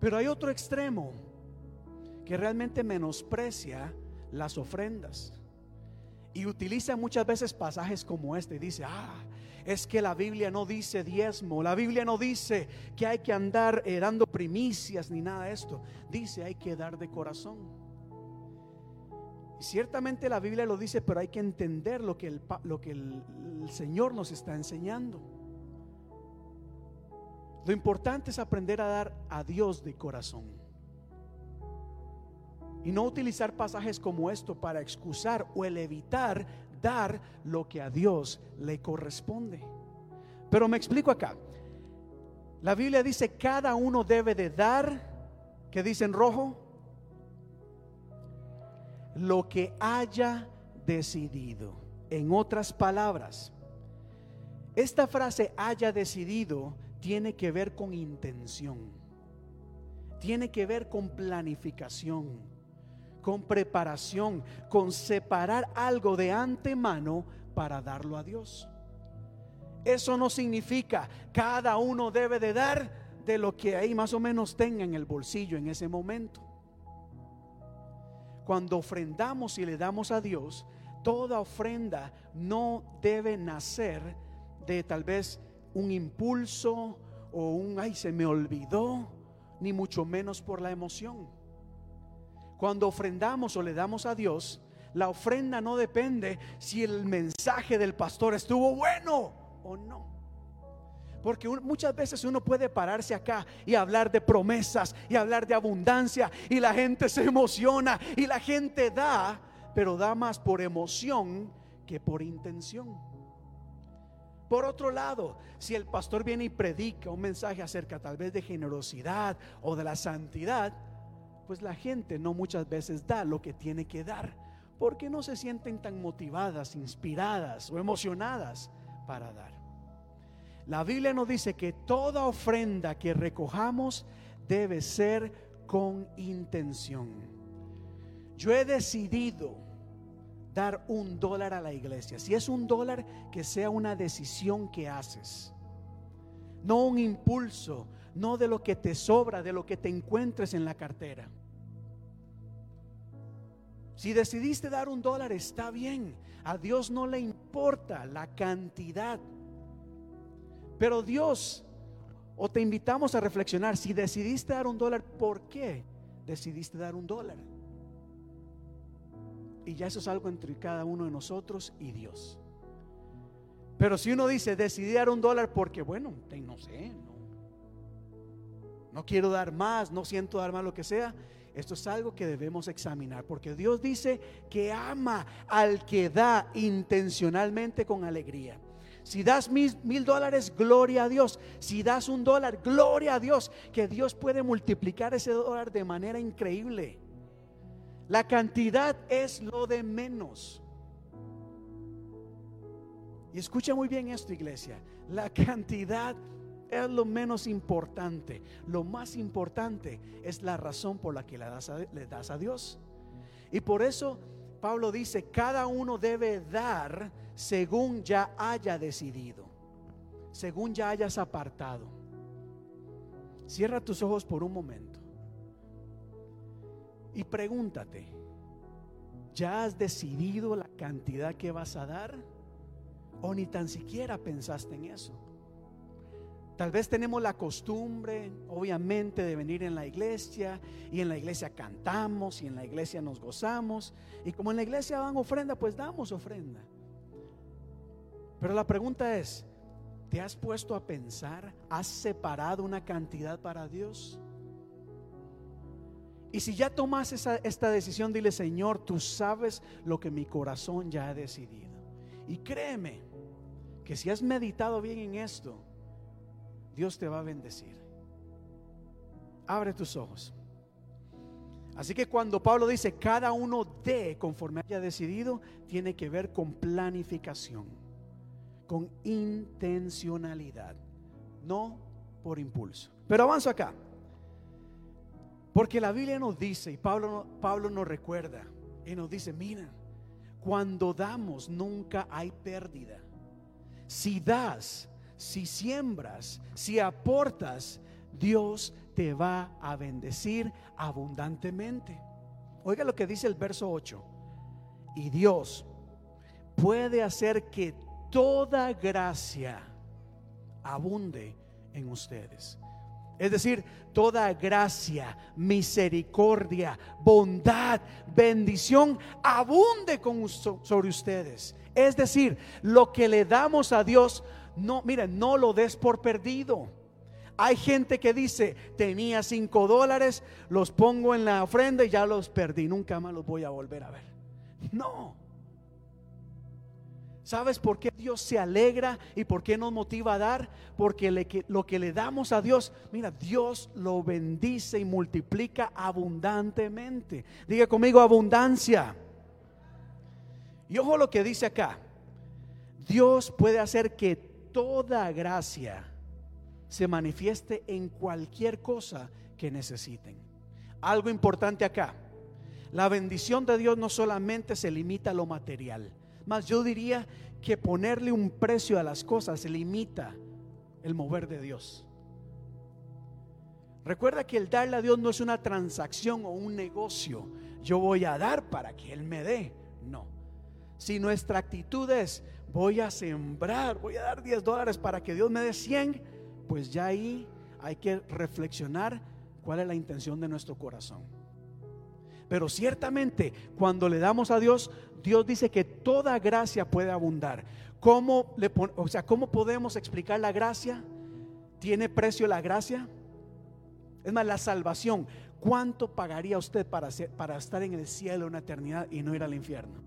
pero hay otro extremo que realmente menosprecia las ofrendas. Y utiliza muchas veces pasajes como este dice, ah, es que la Biblia no dice diezmo, la Biblia no dice que hay que andar eh, dando primicias ni nada de esto, dice hay que dar de corazón. Y ciertamente la Biblia lo dice, pero hay que entender lo que el, lo que el Señor nos está enseñando. Lo importante es aprender a dar a Dios de corazón. Y no utilizar pasajes como esto para excusar o evitar dar lo que a Dios le corresponde. Pero me explico acá. La Biblia dice cada uno debe de dar, que dice en rojo, lo que haya decidido. En otras palabras, esta frase haya decidido tiene que ver con intención, tiene que ver con planificación, con preparación, con separar algo de antemano para darlo a Dios. Eso no significa cada uno debe de dar de lo que ahí más o menos tenga en el bolsillo en ese momento. Cuando ofrendamos y le damos a Dios, toda ofrenda no debe nacer de tal vez un impulso o un, ay, se me olvidó, ni mucho menos por la emoción. Cuando ofrendamos o le damos a Dios, la ofrenda no depende si el mensaje del pastor estuvo bueno o no. Porque muchas veces uno puede pararse acá y hablar de promesas y hablar de abundancia y la gente se emociona y la gente da, pero da más por emoción que por intención. Por otro lado, si el pastor viene y predica un mensaje acerca tal vez de generosidad o de la santidad, pues la gente no muchas veces da lo que tiene que dar, porque no se sienten tan motivadas, inspiradas o emocionadas para dar. La Biblia nos dice que toda ofrenda que recojamos debe ser con intención. Yo he decidido dar un dólar a la iglesia. Si es un dólar, que sea una decisión que haces. No un impulso, no de lo que te sobra, de lo que te encuentres en la cartera. Si decidiste dar un dólar, está bien. A Dios no le importa la cantidad. Pero Dios, o te invitamos a reflexionar, si decidiste dar un dólar, ¿por qué decidiste dar un dólar? Y ya eso es algo entre cada uno de nosotros y Dios. Pero si uno dice, decidí dar un dólar porque, bueno, no sé, no, quiero dar más, no siento dar más lo que sea, esto es algo que debemos examinar, porque Dios dice que ama al que da intencionalmente con alegría. Si das mil, dólares, gloria a Dios. Si das un dólar, gloria a Dios. Que Dios puede multiplicar ese dólar de manera increíble. La cantidad es lo de menos. Y escucha muy bien esto, iglesia. La cantidad es lo menos importante. Lo más importante es la razón por la que le das a, le das a Dios. Y por eso Pablo dice, cada uno debe dar según ya haya decidido, según ya hayas apartado. Cierra tus ojos por un momento. Y pregúntate, ¿ya has decidido la cantidad que vas a dar? ¿O ni tan siquiera pensaste en eso? Tal vez tenemos la costumbre, obviamente, de venir en la iglesia y en la iglesia cantamos y en la iglesia nos gozamos. Y como en la iglesia dan ofrenda, pues damos ofrenda. Pero la pregunta es, ¿te has puesto a pensar? ¿Has separado una cantidad para Dios? Y si ya tomas esta decisión, dile, Señor, tú sabes lo que mi corazón ya ha decidido. Y créeme que si has meditado bien en esto, Dios te va a bendecir. Abre tus ojos. Así que cuando Pablo dice cada uno de conforme haya decidido, tiene que ver con planificación, con intencionalidad, no por impulso. Pero avanzo acá. Porque la Biblia nos dice, y Pablo, Pablo nos recuerda, y nos dice, mira, cuando damos nunca hay pérdida. Si das, si siembras, si aportas, Dios te va a bendecir abundantemente. Oiga lo que dice el verso 8. Y Dios puede hacer que toda gracia abunde en ustedes es decir, toda gracia, misericordia, bondad, bendición abunde con, sobre ustedes. Es decir, lo que le damos a Dios, no, miren, no lo des por perdido. Hay gente que dice, tenía cinco dólares, los pongo en la ofrenda y ya los perdí, nunca más los voy a volver a ver. No, ¿Sabes por qué Dios se alegra y por qué nos motiva a dar? Porque lo que le damos a Dios, mira, Dios lo bendice y multiplica abundantemente. Diga conmigo abundancia. Y ojo lo que dice acá. Dios puede hacer que toda gracia se manifieste en cualquier cosa que necesiten. Algo importante acá. La bendición de Dios no solamente se limita a lo material yo diría que ponerle un precio a las cosas limita el mover de Dios. Recuerda que el darle a Dios no es una transacción o un negocio. Yo voy a dar para que Él me dé. No. Si nuestra actitud es voy a sembrar, voy a dar 10 dólares para que Dios me dé 100, pues ya ahí hay que reflexionar cuál es la intención de nuestro corazón. Pero ciertamente cuando le damos a Dios, Dios dice que toda gracia puede abundar. ¿Cómo, le, o sea, ¿Cómo podemos explicar la gracia? ¿Tiene precio la gracia? Es más, la salvación. ¿Cuánto pagaría usted para, para estar en el cielo una eternidad y no ir al infierno?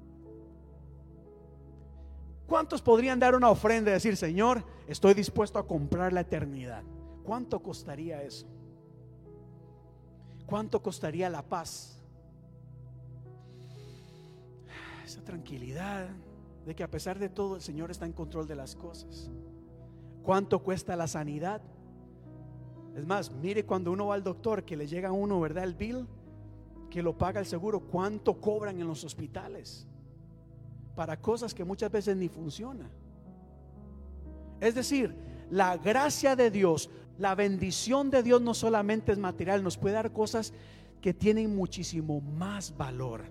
¿Cuántos podrían dar una ofrenda y decir, Señor, estoy dispuesto a comprar la eternidad? ¿Cuánto costaría eso? ¿Cuánto costaría la paz? Esa tranquilidad de que a pesar de todo el Señor está en control de las cosas. ¿Cuánto cuesta la sanidad? Es más, mire cuando uno va al doctor que le llega a uno, ¿verdad? El bill que lo paga el seguro, ¿cuánto cobran en los hospitales? Para cosas que muchas veces ni funcionan. Es decir, la gracia de Dios, la bendición de Dios no solamente es material, nos puede dar cosas que tienen muchísimo más valor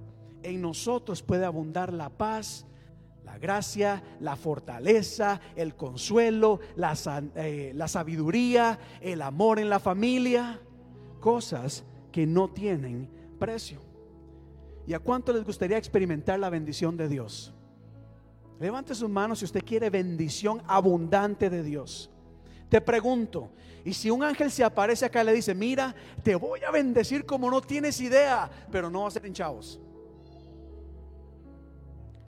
en nosotros puede abundar la paz, la gracia, la fortaleza, el consuelo, la, eh, la, sabiduría, el amor en la familia, cosas que no tienen precio. ¿Y a cuánto les gustaría experimentar la bendición de Dios? Levante sus manos si usted quiere bendición abundante de Dios. Te pregunto, y si un ángel se aparece acá y le dice, mira, te voy a bendecir como no tienes idea, pero no va a ser en chavos.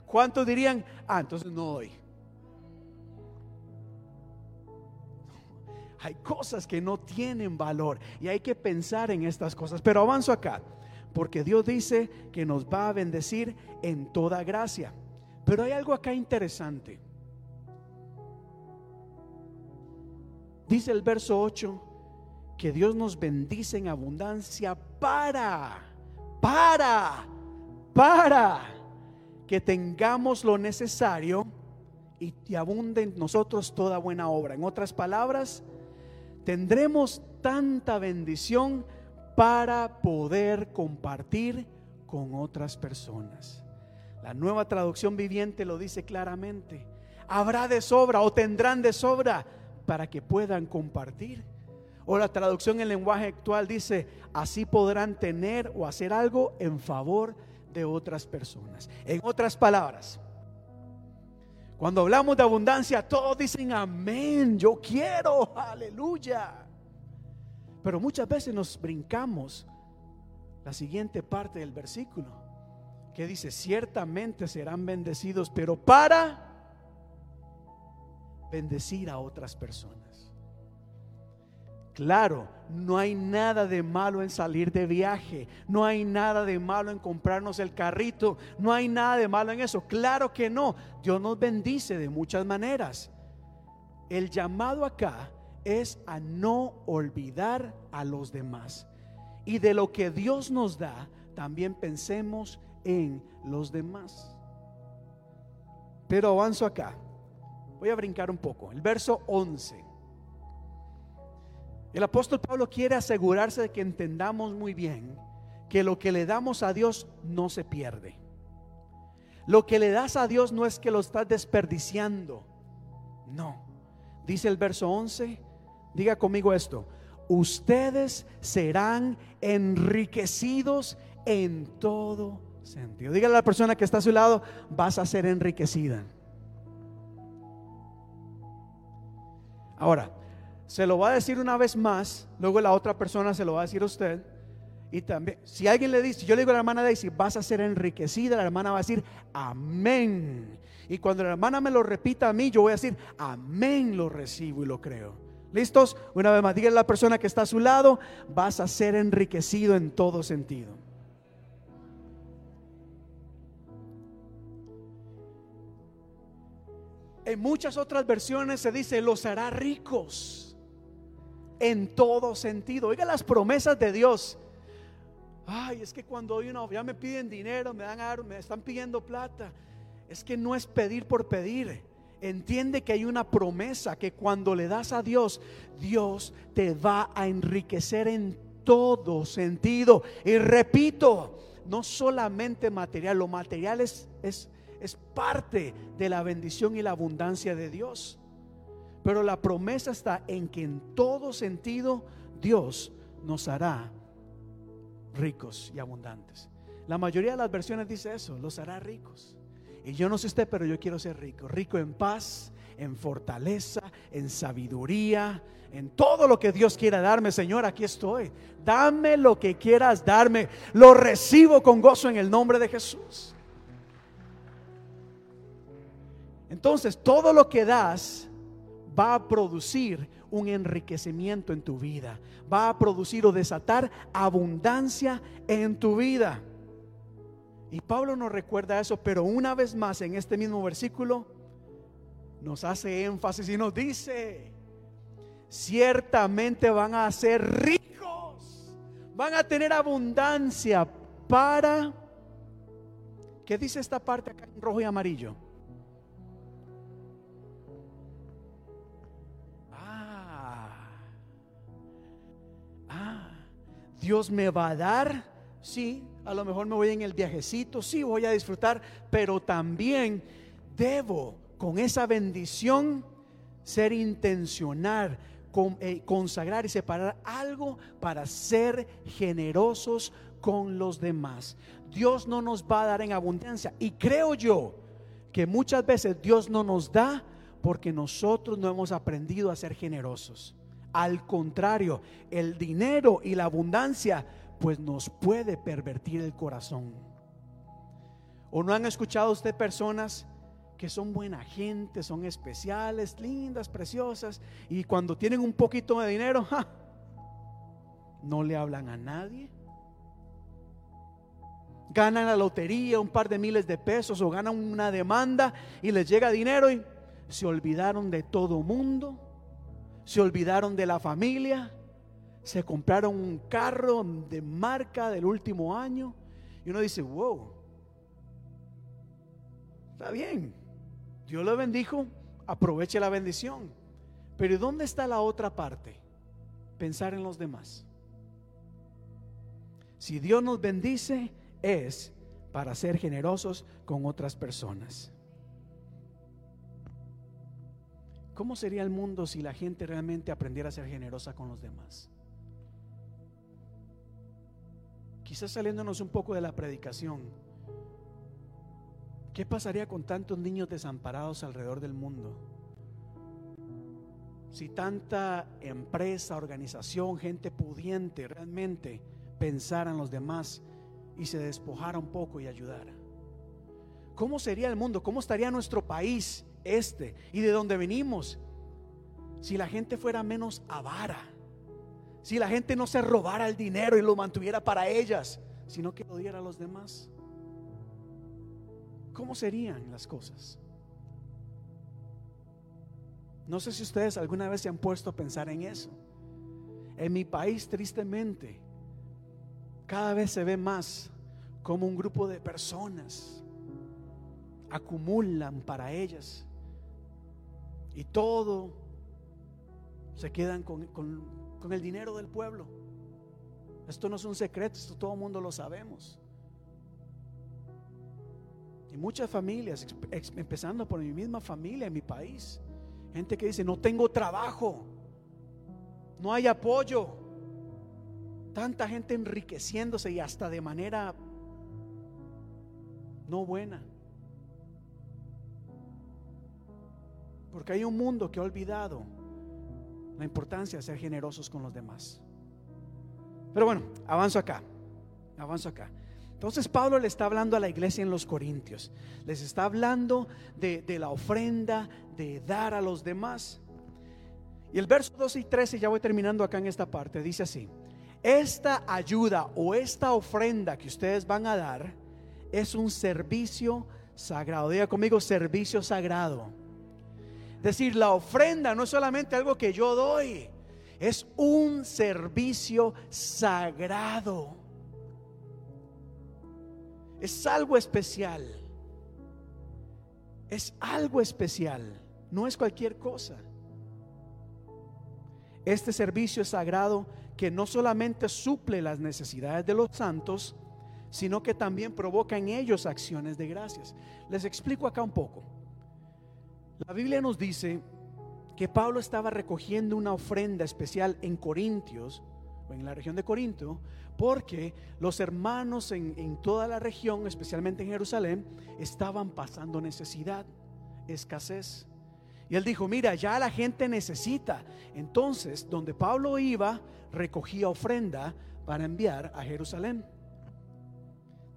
¿Cuántos dirían, ah, entonces no doy? Hay cosas que no tienen valor y hay que pensar en estas cosas. Pero avanzo acá, porque Dios dice que nos va a bendecir en toda gracia. Pero hay algo acá interesante. Dice el verso 8 que Dios nos bendice en abundancia para, para, para que tengamos lo necesario y, abunde en nosotros toda buena obra. En otras palabras, tendremos tanta bendición para poder compartir con otras personas. La nueva traducción viviente lo dice claramente. Habrá de sobra o tendrán de sobra para que puedan compartir. O la traducción en lenguaje actual dice, así podrán tener o hacer algo en favor de otras personas. En otras palabras, Cuando hablamos de abundancia, todos dicen amén, yo quiero, aleluya. Pero muchas veces nos brincamos la siguiente parte del versículo, que dice, ciertamente serán bendecidos, pero para bendecir a otras personas. Claro, no hay nada de malo en salir de viaje, no hay nada de malo en comprarnos el carrito, no hay nada de malo en eso. Claro que no, Dios nos bendice de muchas maneras. El llamado acá es a no olvidar a los demás. Y de lo que Dios nos da, también pensemos en los demás. Pero avanzo acá. Voy a brincar un poco. El verso 11. El apóstol Pablo quiere asegurarse de que entendamos muy bien que lo que le damos a Dios no se pierde. Lo que le das a Dios no es que lo estás desperdiciando. No. Dice el verso 11, diga conmigo esto, ustedes serán enriquecidos en todo sentido. Dígale a la persona que está a su lado, vas a ser enriquecida. Ahora, se lo va a decir una vez más, luego la otra persona se lo va a decir a usted. Y también, si alguien le dice, yo le digo a la hermana Daisy, vas a ser enriquecida, la hermana va a decir, amén. Y cuando la hermana me lo repita a mí, yo voy a decir, amén, lo recibo y lo creo. ¿Listos? Una vez más, dígale a la persona que está a su lado, vas a ser enriquecido en todo sentido. En muchas otras versiones se dice, los hará ricos en todo sentido. Oiga las promesas de Dios. Ay, es que cuando uno ya me piden dinero, me dan me están pidiendo plata. Es que no es pedir por pedir. Entiende que hay una promesa que cuando le das a Dios, Dios te va a enriquecer en todo sentido. Y repito, no solamente material, lo material es, es, es parte de la bendición y la abundancia de Dios. Pero la promesa está en que en todo sentido Dios nos hará ricos y abundantes. La mayoría de las versiones dice eso, los hará ricos. Y yo no sé usted, pero yo quiero ser rico, rico en paz, en fortaleza, en sabiduría, en todo lo que Dios quiera darme, Señor, aquí estoy. Dame lo que quieras darme. Lo recibo con gozo en el nombre de Jesús. Entonces, todo lo que das va a producir un enriquecimiento en tu vida, va a producir o desatar abundancia en tu vida. Y Pablo nos recuerda eso, pero una vez más en este mismo versículo nos hace énfasis y nos dice, ciertamente van a ser ricos, van a tener abundancia para... ¿Qué dice esta parte acá en rojo y amarillo? Dios me va a dar, sí, a lo mejor me voy en el viajecito, sí, voy a disfrutar, pero también debo con esa bendición ser intencional, eh, consagrar y separar algo para ser generosos con los demás. Dios no nos va a dar en abundancia y creo yo que muchas veces Dios no nos da porque nosotros no hemos aprendido a ser generosos. Al contrario, el dinero y la abundancia pues nos puede pervertir el corazón. ¿O no han escuchado usted personas que son buena gente, son especiales, lindas, preciosas, y cuando tienen un poquito de dinero, no le hablan a nadie? Ganan la lotería, un par de miles de pesos, o ganan una demanda y les llega dinero y se olvidaron de todo mundo se olvidaron de la familia, se compraron un carro de marca del último año y uno dice, wow, está bien, Dios lo bendijo, aproveche la bendición. Pero ¿dónde está la otra parte? Pensar en los demás. Si Dios nos bendice es para ser generosos con otras personas. ¿Cómo sería el mundo si la gente realmente aprendiera a ser generosa con los demás? Quizás saliéndonos un poco de la predicación. ¿Qué pasaría con tantos niños desamparados alrededor del mundo? Si tanta empresa, organización, gente pudiente realmente pensara en los demás y se despojara un poco y ayudara. ¿Cómo sería el mundo? ¿Cómo estaría nuestro país este y de donde venimos? Si la gente fuera menos avara, si la gente no se robara el dinero y lo mantuviera para ellas, sino que lo diera a los demás. ¿Cómo serían las cosas? No sé si ustedes alguna vez se han puesto a pensar en eso. En mi país, tristemente, cada vez se ve más como un grupo de personas acumulan para ellas y todo se quedan con, el dinero del pueblo. Esto no es un secreto, esto todo el mundo lo sabemos. Y muchas familias, empezando por mi misma familia en mi país, gente que dice, no tengo trabajo, no hay apoyo, tanta gente enriqueciéndose y hasta de manera no buena. Porque hay un mundo que ha olvidado la importancia de ser generosos con los demás. Pero bueno, avanzo acá, avanzo acá. Entonces Pablo le está hablando a la iglesia en los Corintios, les está hablando de, de la ofrenda, de dar a los demás. Y el verso 12 y 13, ya voy terminando acá en esta parte, dice así, esta ayuda o esta ofrenda que ustedes van a dar es un servicio sagrado. Diga conmigo, servicio sagrado decir, la ofrenda no es solamente algo que yo doy, es un servicio sagrado. Es algo especial. Es algo especial. No es cualquier cosa. Este servicio es sagrado que no solamente suple las necesidades de los santos, sino que también provoca en ellos acciones de gracias. Les explico acá un poco. La Biblia nos dice que Pablo estaba recogiendo una ofrenda especial en Corintios, en la región de Corinto, porque los hermanos en, toda la región, especialmente en Jerusalén, estaban pasando necesidad, escasez. Y él dijo, mira, ya la gente necesita. Entonces, donde Pablo iba, recogía ofrenda para enviar a Jerusalén.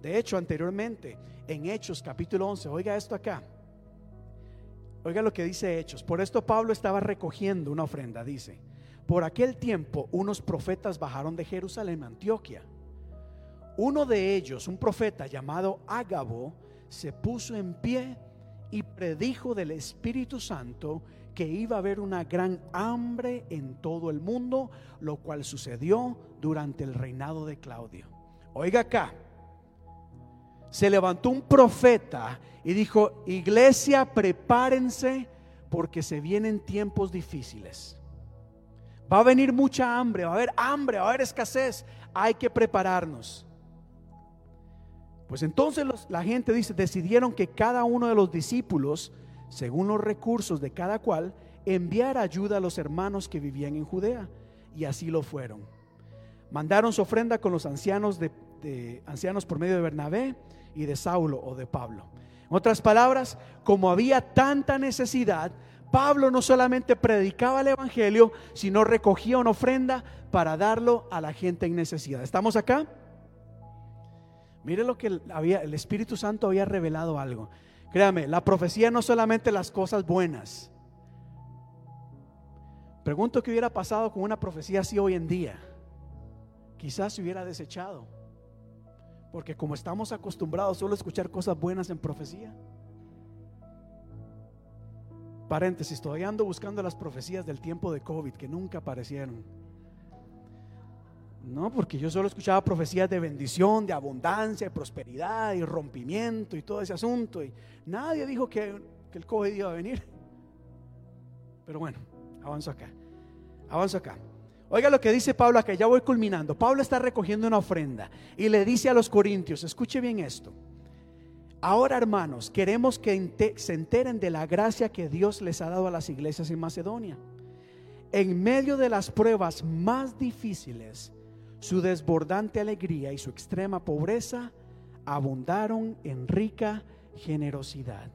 De hecho, anteriormente, en Hechos capítulo 11, oiga esto acá, Oiga lo que dice Hechos. Por esto Pablo estaba recogiendo una ofrenda. Dice, por aquel tiempo unos profetas bajaron de Jerusalén a Antioquia. Uno de ellos, un profeta llamado Ágabo, se puso en pie y predijo del Espíritu Santo que iba a haber una gran hambre en todo el mundo, lo cual sucedió durante el reinado de Claudio. Oiga acá, se levantó un profeta y dijo, iglesia, prepárense porque se vienen tiempos difíciles. Va a venir mucha hambre, va a haber hambre, va a haber escasez. Hay que prepararnos. Pues entonces la gente dice, decidieron que cada uno de los discípulos, según los recursos de cada cual, enviara ayuda a los hermanos que vivían en Judea. Y así lo fueron. Mandaron su ofrenda con los ancianos de ancianos por medio de Bernabé y de Saulo o de Pablo. En otras palabras, como había tanta necesidad, Pablo no solamente predicaba el Evangelio, sino recogía una ofrenda para darlo a la gente en necesidad. ¿Estamos acá? Mire lo que había, el Espíritu Santo había revelado algo. Créame, la profecía no solamente las cosas buenas. Pregunto qué hubiera pasado con una profecía así hoy en día. Quizás se hubiera desechado. Porque como estamos acostumbrados solo a escuchar cosas buenas en profecía. Paréntesis, todavía ando buscando las profecías del tiempo de COVID que nunca aparecieron. No, porque yo solo escuchaba profecías de bendición, de abundancia, de prosperidad y rompimiento y todo ese asunto. Y nadie dijo que, que el COVID iba a venir. Pero bueno, avanzo acá. Avanzo acá. Oiga lo que dice Pablo acá, ya voy culminando. Pablo está recogiendo una ofrenda y le dice a los corintios, escuche bien esto. Ahora hermanos, queremos que se enteren de la gracia que Dios les ha dado a las iglesias en Macedonia. En medio de las pruebas más difíciles, su desbordante alegría y su extrema pobreza abundaron en rica generosidad.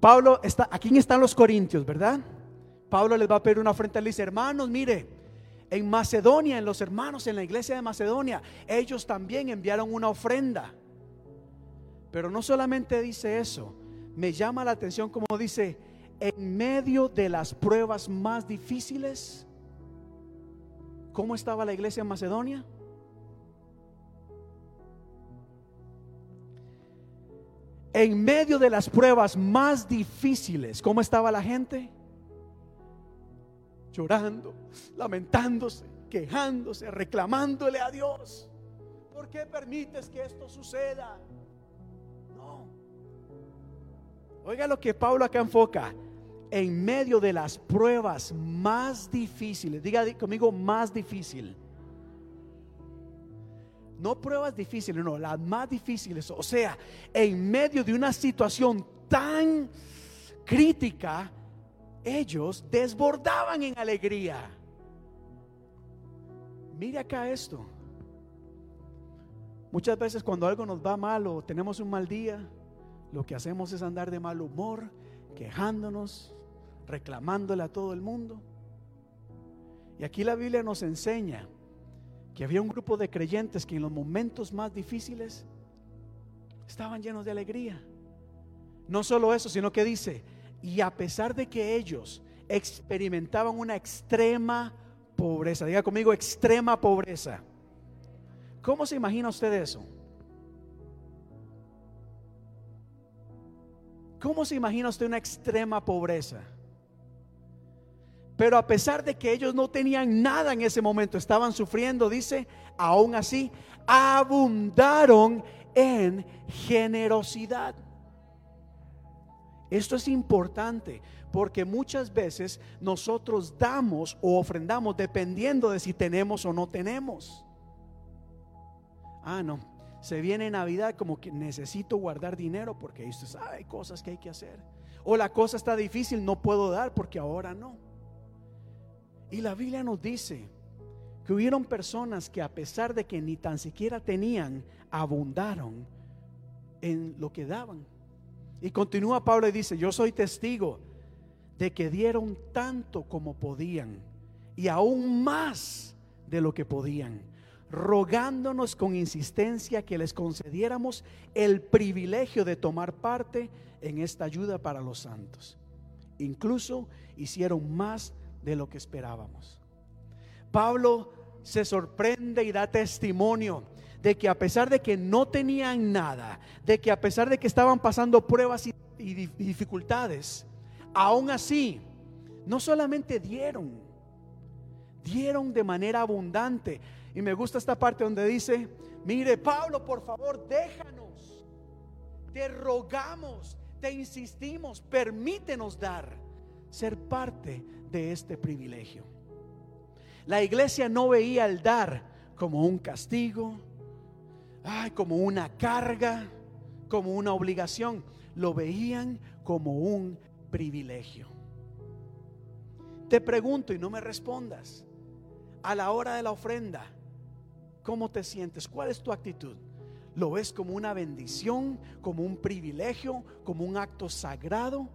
Pablo está, aquí están los corintios, ¿verdad? Pablo les va a pedir una ofrenda, le dice, hermanos, mire, en Macedonia, en los hermanos en la iglesia de Macedonia, ellos también enviaron una ofrenda. Pero no solamente dice eso, me llama la atención como dice, en medio de las pruebas más difíciles, ¿cómo estaba la iglesia en Macedonia? En medio de las pruebas más difíciles, ¿cómo estaba la gente? Llorando, lamentándose, quejándose, reclamándole a Dios. ¿Por qué permites que esto suceda? No. Oiga lo que Pablo acá enfoca. En medio de las pruebas más difíciles, diga conmigo más difícil no pruebas difíciles, no, las más difíciles. O sea, en medio de una situación tan crítica, ellos desbordaban en alegría. Mire acá esto. Muchas veces cuando algo nos va mal o tenemos un mal día, lo que hacemos es andar de mal humor, quejándonos, reclamándole a todo el mundo. Y aquí la Biblia nos enseña que había un grupo de creyentes que en los momentos más difíciles estaban llenos de alegría. No solo eso, sino que dice, y a pesar de que ellos experimentaban una extrema pobreza, diga conmigo, extrema pobreza. ¿Cómo se imagina usted eso? ¿Cómo se imagina usted una extrema pobreza? Pero a pesar de que ellos no tenían nada en ese momento, estaban sufriendo, dice, aún así, abundaron en generosidad. Esto es importante porque muchas veces nosotros damos o ofrendamos dependiendo de si tenemos o no tenemos. Ah, no. Se viene Navidad como que necesito guardar dinero porque hay cosas que hay que hacer. O la cosa está difícil, no puedo dar porque ahora no. Y la Biblia nos dice que hubieron personas que a pesar de que ni tan siquiera tenían, abundaron en lo que daban. Y continúa Pablo y dice, yo soy testigo de que dieron tanto como podían y aún más de lo que podían, rogándonos con insistencia que les concediéramos el privilegio de tomar parte en esta ayuda para los santos. Incluso hicieron más de lo que esperábamos. Pablo se sorprende y da testimonio de que a pesar de que no tenían nada, de que a pesar de que estaban pasando pruebas y, dificultades, aún así, no solamente dieron, dieron de manera abundante. Y me gusta esta parte donde dice, mire Pablo, por favor, déjanos, te rogamos, te insistimos, permítenos dar, ser parte de este privilegio. La iglesia no veía el dar como un castigo, como una carga, como una obligación. Lo veían como un privilegio. Te pregunto y no me respondas. A la hora de la ofrenda, ¿cómo te sientes? ¿Cuál es tu actitud? ¿Lo ves como una bendición, como un privilegio, como un acto sagrado?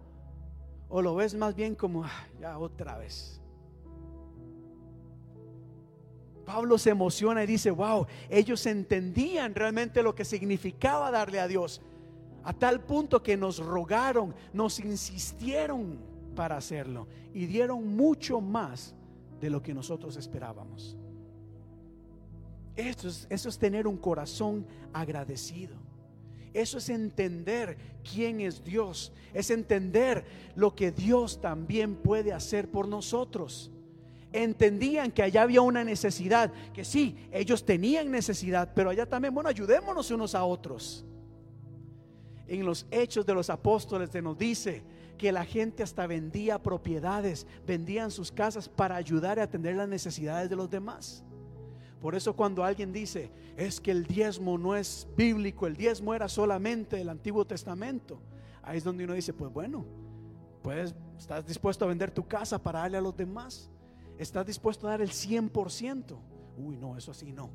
¿O lo ves más bien como, ah, ya otra vez? Pablo se emociona y dice, wow, ellos entendían realmente lo que significaba darle a Dios, a tal punto que nos rogaron, nos insistieron para hacerlo y dieron mucho más de lo que nosotros esperábamos. Eso es, eso es tener un corazón agradecido. Eso es entender quién es Dios. Es entender lo que Dios también puede hacer por nosotros. Entendían que allá había una necesidad, que sí, ellos tenían necesidad, pero allá también, bueno, ayudémonos unos a otros. En los hechos de los apóstoles se nos dice que la gente hasta vendía propiedades, vendían sus casas para ayudar a atender las necesidades de los demás. Por eso cuando alguien dice, es que el diezmo no es bíblico, el diezmo era solamente del Antiguo Testamento, ahí es donde uno dice, pues bueno, pues estás dispuesto a vender tu casa para darle a los demás, estás dispuesto a dar el 100%. Uy, no, eso así no.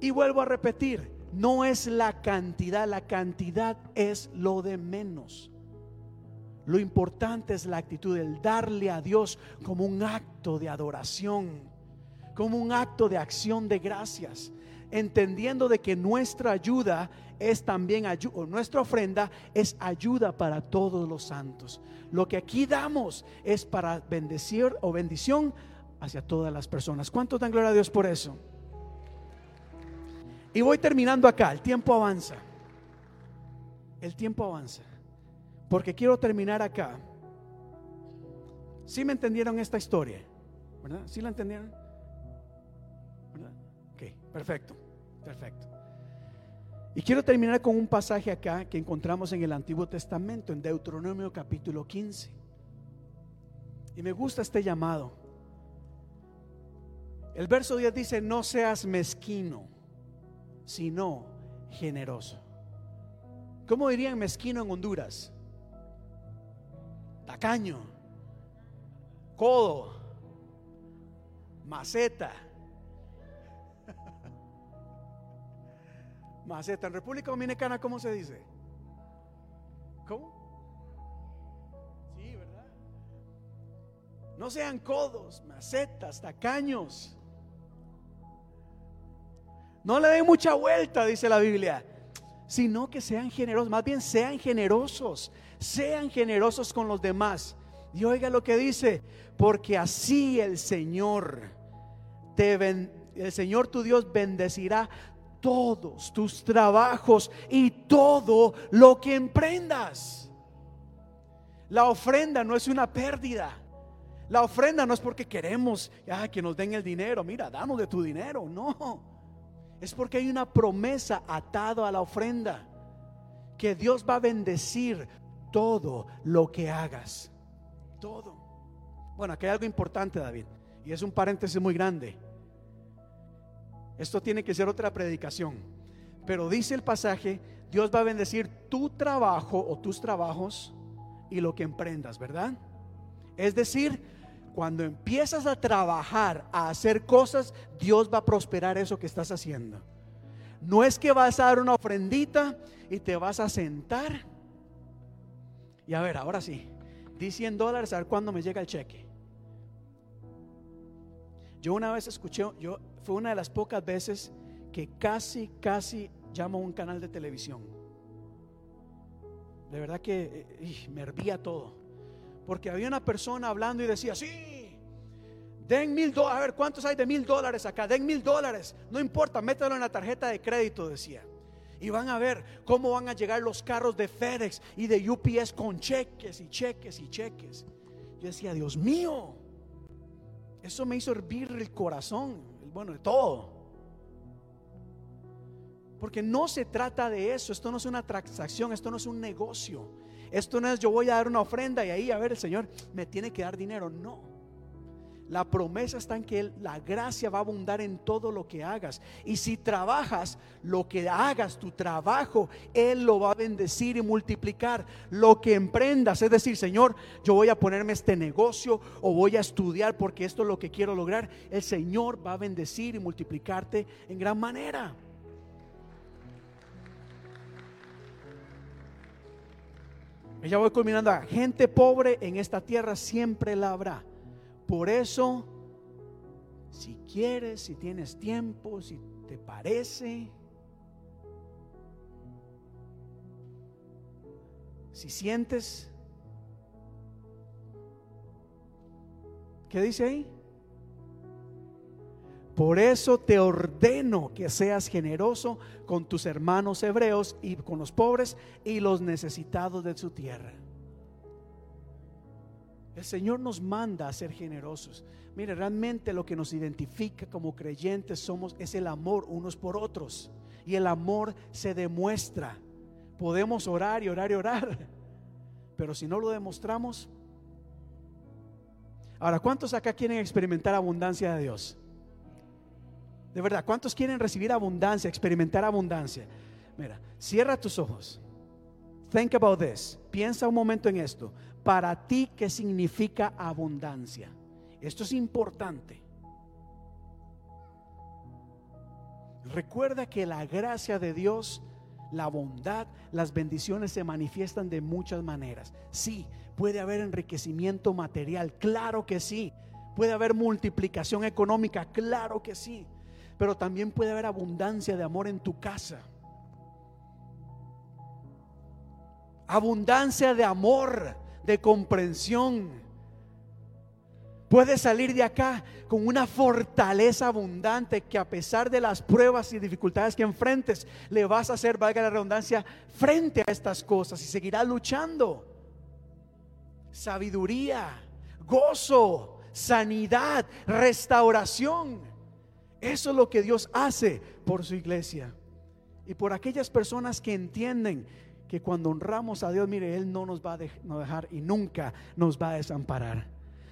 Y vuelvo a repetir, no es la cantidad, la cantidad es lo de menos. Lo importante es la actitud, el darle a Dios como un acto de adoración, como un acto de acción de gracias, entendiendo de que nuestra ayuda es también ayuda, nuestra ofrenda es ayuda para todos los santos. Lo que aquí damos es para bendecir o bendición hacia todas las personas. ¿Cuánto dan gloria a Dios por eso? Y voy terminando acá, el tiempo avanza. El tiempo avanza. Porque quiero terminar acá. ¿Sí me entendieron esta historia? ¿Verdad? ¿Sí la entendieron? Ok, perfecto, perfecto. Y quiero terminar con un pasaje acá que encontramos en el Antiguo Testamento, en Deuteronomio capítulo 15. Y me gusta este llamado. El verso 10 dice, no seas mezquino, sino generoso. ¿Cómo dirían mezquino en Honduras? Tacaño, codo, maceta. Maceta. En República Dominicana, ¿cómo se dice? ¿Cómo? Sí, ¿verdad? No sean codos, macetas, tacaños. No le den mucha vuelta, dice la Biblia, sino que sean generosos, más bien sean generosos, sean generosos con los demás. Y oiga lo que dice, porque así el Señor te el Señor tu Dios bendecirá todos tus trabajos y todo lo que emprendas. La ofrenda no es una pérdida. La ofrenda no es porque queremos que nos den el dinero. Mira, danos de tu dinero. No. Es porque hay una promesa atado a la ofrenda. Que Dios va a bendecir todo lo que hagas. Todo. Bueno, aquí hay algo importante, David. Y es un paréntesis muy grande. Esto tiene que ser otra predicación. Pero dice el pasaje, Dios va a bendecir tu trabajo o tus trabajos y lo que emprendas, ¿verdad? Es decir, cuando empiezas a trabajar, a hacer cosas, Dios va a prosperar eso que estás haciendo. No es que vas a dar una ofrendita y te vas a sentar. Y a ver, ahora sí, di 100 dólares a ver cuándo me llega el cheque. Yo una vez escuché, yo fue una de las pocas veces que casi, casi llamo a un canal de televisión. De verdad que eh, me hervía todo. Porque había una persona hablando y decía, sí, den mil dólares, a ver, ¿cuántos hay de mil dólares acá? Den mil dólares, no importa, mételo en la tarjeta de crédito, decía. Y van a ver cómo van a llegar los carros de FedEx y de UPS con cheques y cheques y cheques. Yo decía, Dios mío, eso me hizo hervir el corazón bueno, de todo. Porque no se trata de eso, esto no es una transacción, esto no es un negocio. Esto no es yo voy a dar una ofrenda y ahí a ver el Señor me tiene que dar dinero, no. La promesa está en que la gracia va a abundar en todo lo que hagas. Y si trabajas, lo que hagas, tu trabajo, Él lo va a bendecir y multiplicar. Lo que emprendas, es decir, Señor, yo voy a ponerme este negocio o voy a estudiar porque esto es lo que quiero lograr. El Señor va a bendecir y multiplicarte en gran manera. Ya voy culminando. Gente pobre en esta tierra siempre la habrá. Por eso, si quieres, si tienes tiempo, si te parece, si sientes, ¿qué dice ahí? Por eso te ordeno que seas generoso con tus hermanos hebreos y con los pobres y los necesitados de su tierra. El Señor nos manda a ser generosos. Mire, realmente lo que nos identifica como creyentes somos es el amor unos por otros. Y el amor se demuestra. Podemos orar y orar y orar. Pero si no lo demostramos. Ahora, ¿cuántos acá quieren experimentar abundancia de Dios? De verdad, ¿cuántos quieren recibir abundancia, experimentar abundancia? Mira, cierra tus ojos. Think about this. Piensa un momento en esto para ti qué significa abundancia. Esto es importante. Recuerda que la gracia de Dios, la bondad, las bendiciones se manifiestan de muchas maneras. Sí, puede haber enriquecimiento material, claro que sí. Puede haber multiplicación económica, claro que sí. Pero también puede haber abundancia de amor en tu casa. Abundancia de amor, de comprensión. Puedes salir de acá con una fortaleza abundante que a pesar de las pruebas y dificultades que enfrentes, le vas a hacer, valga la redundancia, frente a estas cosas y seguirás luchando. Sabiduría, gozo, sanidad, restauración. Eso es lo que Dios hace por su iglesia. Y por aquellas personas que entienden que cuando honramos a Dios, mire, Él no nos va a dejar y nunca nos va a desamparar.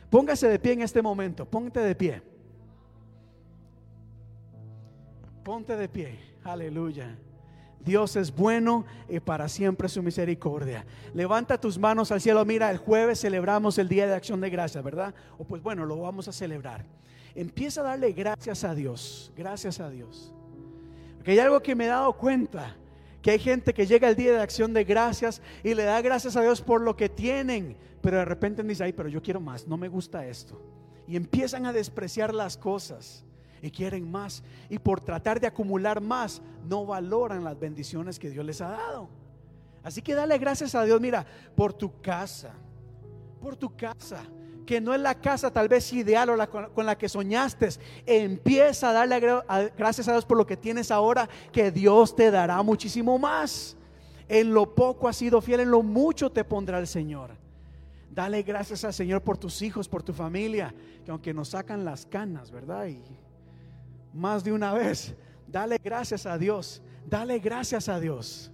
Póngase de pie en este momento, ponte de pie. Ponte de pie, aleluya. Dios es bueno y para siempre su misericordia. Levanta tus manos al cielo. Mira, el jueves celebramos el Día de Acción de Gracias, ¿verdad? O pues bueno, lo vamos a celebrar. Empieza a darle gracias a Dios, gracias a Dios. Porque hay algo que me he dado cuenta, que hay gente que llega el Día de Acción de Gracias y le da gracias a Dios por lo que tienen, pero de repente dice, ay, pero yo quiero más, no me gusta esto. Y empiezan a despreciar las cosas y quieren más. Y por tratar de acumular más, no valoran las bendiciones que Dios les ha dado. Así que dale gracias a Dios, mira, por tu casa, por tu casa, que no es la casa tal vez ideal o la con, la que soñaste. Empieza a darle gracias a Dios por lo que tienes ahora, que Dios te dará muchísimo más. En lo poco has sido fiel, en lo mucho te pondrá el Señor. Dale gracias al Señor por tus hijos, por tu familia, que aunque nos sacan las canas, ¿verdad? Y más de una vez. Dale gracias a Dios. Dale gracias a Dios.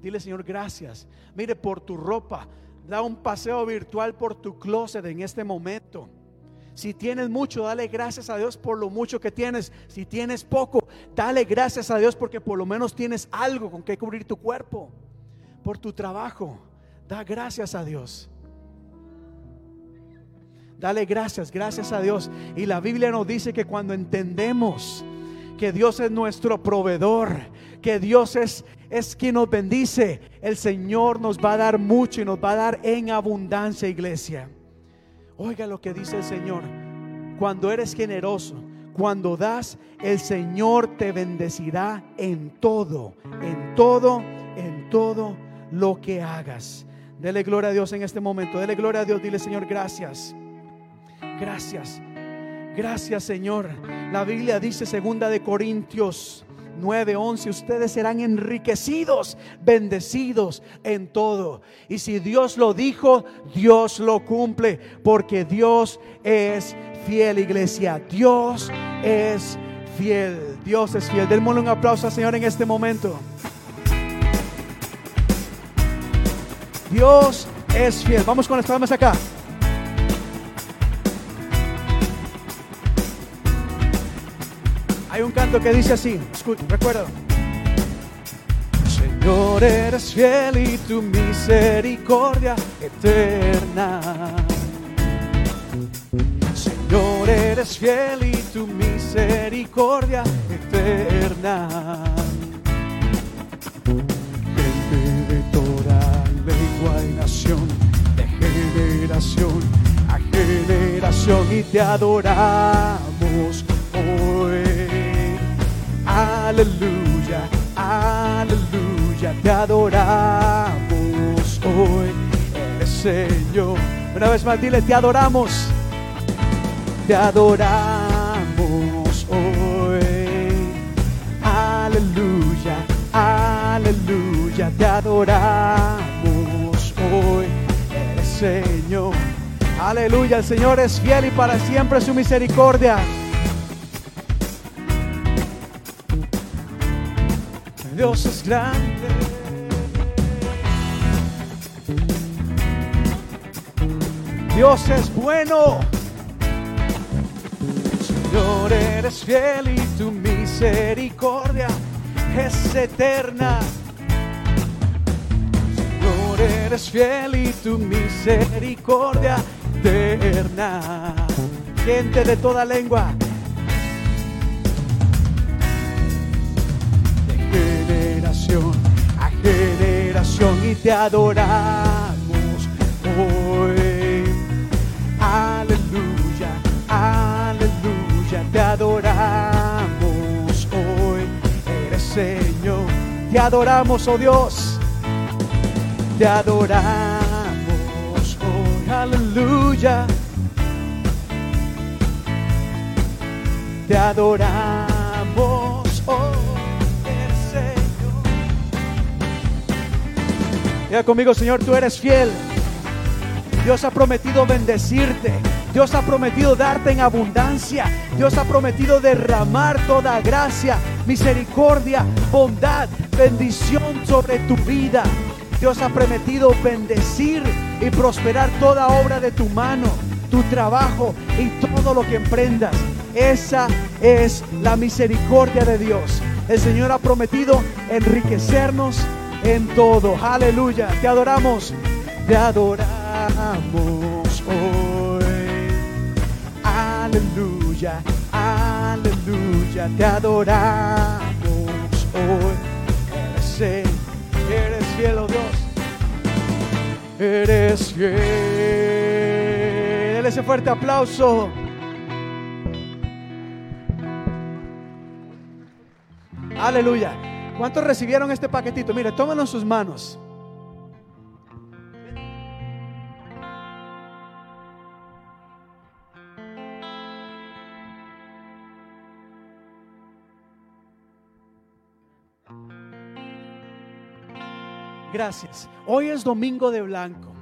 Dile, Señor, gracias. Mire por tu ropa. Da un paseo virtual por tu closet en este momento. Si tienes mucho, dale gracias a Dios por lo mucho que tienes. Si tienes poco, dale gracias a Dios porque por lo menos tienes algo con que cubrir tu cuerpo. Por tu trabajo, da gracias a Dios. Dale gracias, gracias a Dios. Y la Biblia nos dice que cuando entendemos que Dios es nuestro proveedor, que Dios es, es quien nos bendice, el Señor nos va a dar mucho y nos va a dar en abundancia, iglesia. Oiga lo que dice el Señor. Cuando eres generoso, cuando das, el Señor te bendecirá en todo, en todo, en todo lo que hagas. Dele gloria a Dios en este momento. Dele gloria a Dios. Dile, Señor, gracias. Gracias. Gracias, Señor. La Biblia dice segunda de Corintios 9:11, ustedes serán enriquecidos, bendecidos en todo. Y si Dios lo dijo, Dios lo cumple, porque Dios es fiel, iglesia. Dios es fiel. Dios es fiel. Denme un aplauso al Señor en este momento. Dios es fiel. Vamos con las palmas acá. Hay un canto que dice así, escucha, recuerda. Señor, eres fiel y tu misericordia eterna. Señor, eres fiel y tu misericordia eterna. Gente de toda lengua y nación, de generación a generación, y te adoramos hoy. Aleluya, aleluya, te adoramos hoy, Señor. Una vez más, dile, te adoramos, te adoramos hoy. Aleluya, aleluya, te adoramos hoy, Señor. Aleluya, el Señor es fiel y para siempre su misericordia. Dios es grande. Dios es bueno. Señor, eres fiel y tu misericordia es eterna. Señor, eres fiel y tu misericordia eterna. Gente de toda lengua, te adoramos hoy. Aleluya, aleluya, te adoramos hoy. Eres Señor, te adoramos, oh Dios, te adoramos hoy. Aleluya. Te adoramos, Diga conmigo, Señor, tú eres fiel. Dios ha prometido bendecirte. Dios ha prometido darte en abundancia. Dios ha prometido derramar toda gracia, misericordia, bondad, bendición sobre tu vida. Dios ha prometido bendecir y prosperar toda obra de tu mano, tu trabajo y todo lo que emprendas. Esa es la misericordia de Dios. El Señor ha prometido enriquecernos en todo. Aleluya. Te adoramos. Te adoramos hoy. Aleluya. Aleluya. Te adoramos hoy. Eres, eres fiel, oh Dios. Eres fiel. Dele ese fuerte aplauso. Aleluya. ¿Cuántos recibieron este paquetito? Mire, tómenlo en sus manos. Gracias. Hoy es domingo de blanco.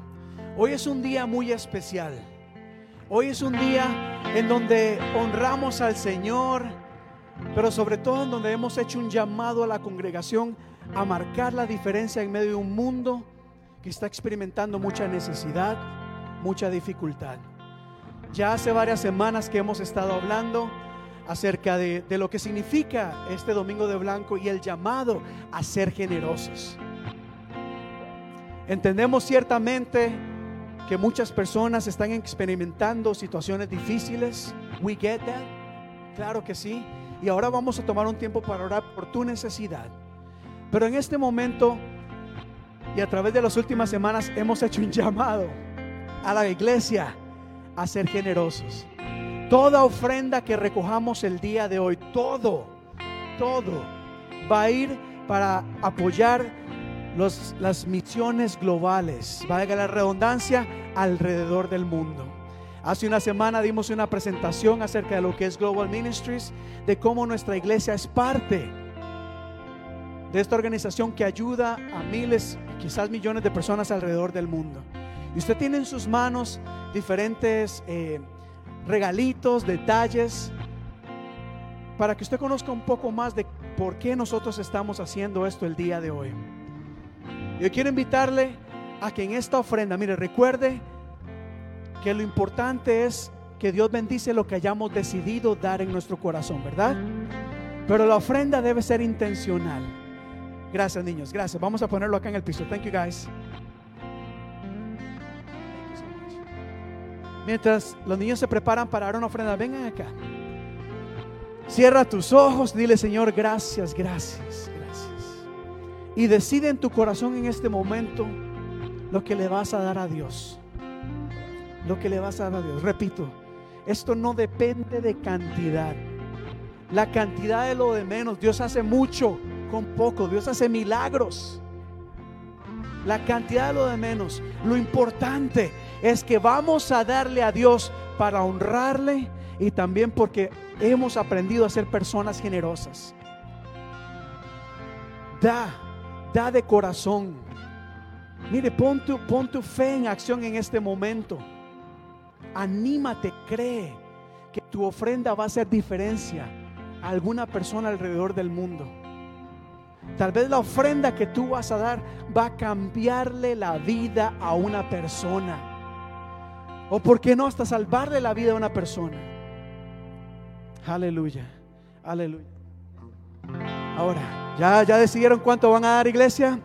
Hoy es un día muy especial. Hoy es un día en donde honramos al Señor, pero sobre todo en donde hemos hecho un llamado a la congregación a marcar la diferencia en medio de un mundo que está experimentando mucha necesidad, mucha dificultad. Ya hace varias semanas que hemos estado hablando acerca de, lo que significa este domingo de blanco y el llamado a ser generosos. Entendemos ciertamente que muchas personas están experimentando situaciones difíciles. We get that. Claro que sí. Y ahora vamos a tomar un tiempo para orar por tu necesidad. Pero en este momento y a través de las últimas semanas hemos hecho un llamado a la iglesia a ser generosos. Toda ofrenda que recojamos el día de hoy, todo, todo va a ir para apoyar las misiones globales, valga la redundancia, alrededor del mundo. Hace una semana dimos una presentación acerca de lo que es Global Ministries, de cómo nuestra iglesia es parte de esta organización que ayuda a miles, quizás millones de personas alrededor del mundo. Y usted tiene en sus manos diferentes eh, regalitos, detalles, para que usted conozca un poco más de por qué nosotros estamos haciendo esto el día de hoy. Yo quiero invitarle a que en esta ofrenda, mire, recuerde que lo importante es que Dios bendice lo que hayamos decidido dar en nuestro corazón, ¿verdad? Pero la ofrenda debe ser intencional. Gracias, niños. Gracias. Vamos a ponerlo acá en el piso. Thank you, guys. Mientras los niños se preparan para dar una ofrenda, vengan acá. Cierra tus ojos, dile, Señor, gracias, gracias, gracias. Y decide en tu corazón en este momento lo que le vas a dar a Dios. Lo que le vas a dar a Dios. Repito, esto no depende de cantidad. La cantidad de lo de menos. Dios hace mucho con poco. Dios hace milagros. La cantidad de lo de menos. Lo importante es que vamos a darle a Dios para honrarle y también porque hemos aprendido a ser personas generosas. Da, da de corazón. Mire, pon tu, pon tu fe en acción en este momento. Anímate, cree que tu ofrenda va a hacer diferencia a alguna persona alrededor del mundo. Tal vez la ofrenda que tú vas a dar va a cambiarle la vida a una persona. O por qué no hasta salvarle la vida a una persona. Aleluya. Aleluya. Ahora, ¿ya, ya decidieron cuánto van a dar iglesia?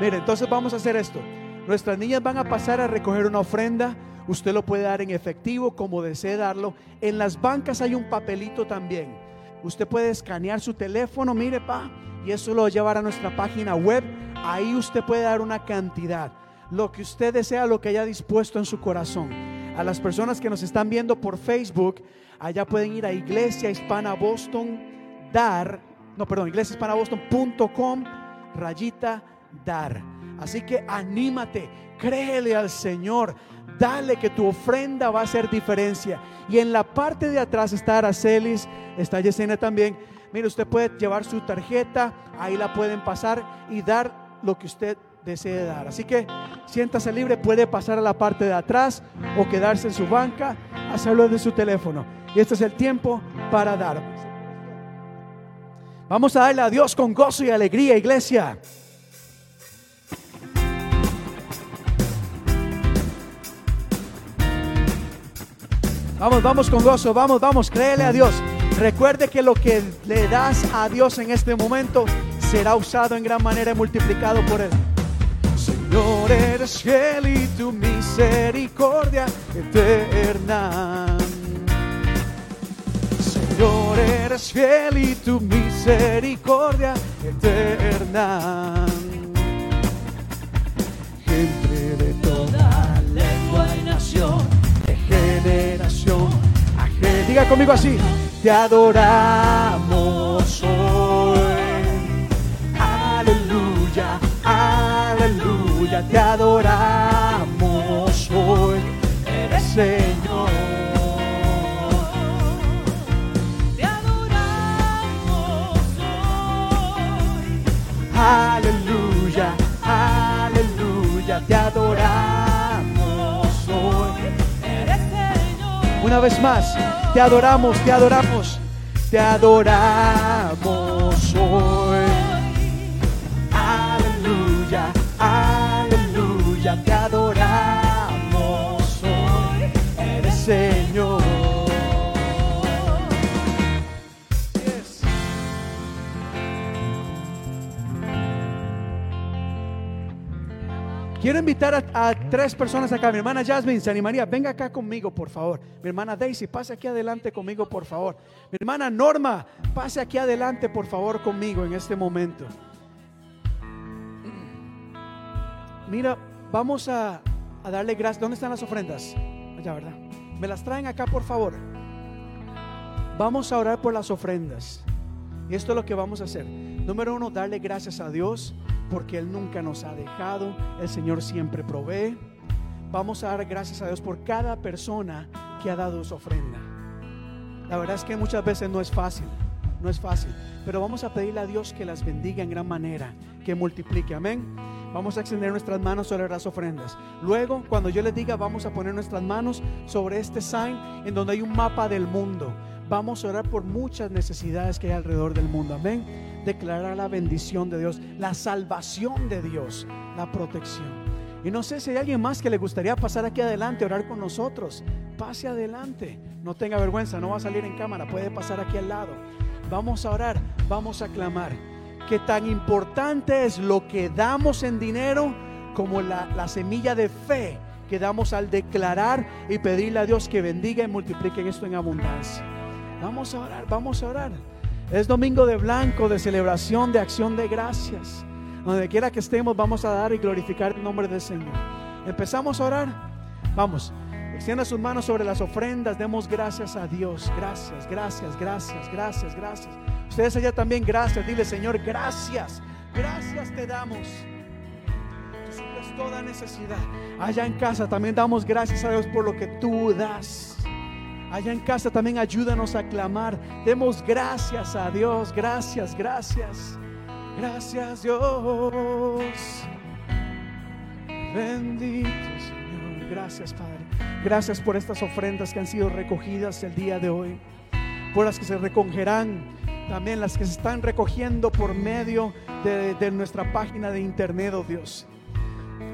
Mire, entonces vamos a hacer esto. Nuestras niñas van a pasar a recoger una ofrenda. Usted lo puede dar en efectivo como desee darlo. En las bancas hay un papelito también. Usted puede escanear su teléfono, mire, pa, y eso lo va a llevar a nuestra página web. Ahí usted puede dar una cantidad, lo que usted desea, lo que haya dispuesto en su corazón. A las personas que nos están viendo por Facebook, allá pueden ir a Iglesia Hispana Boston, dar, no, perdón, iglesiahispanaboston.com, rayita, dar. Así que anímate, créele al Señor, dale que tu ofrenda va a hacer diferencia. Y en la parte de atrás está Aracelis, está Yesenia también. Mire, usted puede llevar su tarjeta, ahí la pueden pasar y dar lo que usted desee dar. Así que siéntase libre, puede pasar a la parte de atrás o quedarse en su banca, hacerlo de su teléfono. Y este es el tiempo para dar. Vamos a darle a Dios con gozo y alegría, iglesia. Vamos, vamos con gozo, vamos, vamos, créele a Dios. Recuerde que lo que le das a Dios en este momento será usado en gran manera y multiplicado por Él. Señor, eres fiel y tu misericordia eterna. Señor, eres fiel y tu misericordia eterna. Gente de toda lengua y nación generación Diga conmigo así, te adoramos hoy. Aleluya, aleluya, te adoramos hoy. Eres Señor. Te adoramos hoy. Aleluya, aleluya, te adoramos. Una vez más, te adoramos, te adoramos, te adoramos hoy. Quiero invitar a, tres personas acá. Mi hermana Jasmine, se animaría. Venga acá conmigo, por favor. Mi hermana Daisy, pase aquí adelante conmigo, por favor. Mi hermana Norma, pase aquí adelante, por favor, conmigo en este momento. Mira, vamos a, a darle gracias. ¿Dónde están las ofrendas? Allá, ¿verdad? Me las traen acá, por favor. Vamos a orar por las ofrendas. Y esto es lo que vamos a hacer. Número uno, darle gracias a Dios porque Él nunca nos ha dejado, el Señor siempre provee. Vamos a dar gracias a Dios por cada persona que ha dado su ofrenda. La verdad es que muchas veces no es fácil, no es fácil, pero vamos a pedirle a Dios que las bendiga en gran manera, que multiplique, amén. Vamos a extender nuestras manos sobre las ofrendas. Luego, cuando yo les diga, vamos a poner nuestras manos sobre este sign en donde hay un mapa del mundo. Vamos a orar por muchas necesidades que hay alrededor del mundo, amén declarar la bendición de Dios, la salvación de Dios, la protección. Y no sé si hay alguien más que le gustaría pasar aquí adelante, orar con nosotros. Pase adelante. No tenga vergüenza, no va a salir en cámara, puede pasar aquí al lado. Vamos a orar, vamos a clamar. Que tan importante es lo que damos en dinero como la, la semilla de fe que damos al declarar y pedirle a Dios que bendiga y multiplique esto en abundancia. Vamos a orar, vamos a orar. Es domingo de blanco, de celebración, de acción de gracias. Donde quiera que estemos, vamos a dar y glorificar el nombre del Señor. Empezamos a orar. Vamos, extienda sus manos sobre las ofrendas. Demos gracias a Dios. Gracias, gracias, gracias, gracias, gracias. Ustedes allá también, gracias. Dile, Señor, gracias. Gracias te damos. Toda necesidad. Allá en casa también damos gracias a Dios por lo que tú das. Allá en casa también ayúdanos a clamar. Demos gracias a Dios. Gracias, gracias. Gracias Dios. Bendito Señor. Gracias Padre. Gracias por estas ofrendas que han sido recogidas el día de hoy. Por las que se recogerán. También las que se están recogiendo por medio de, de nuestra página de internet, oh Dios.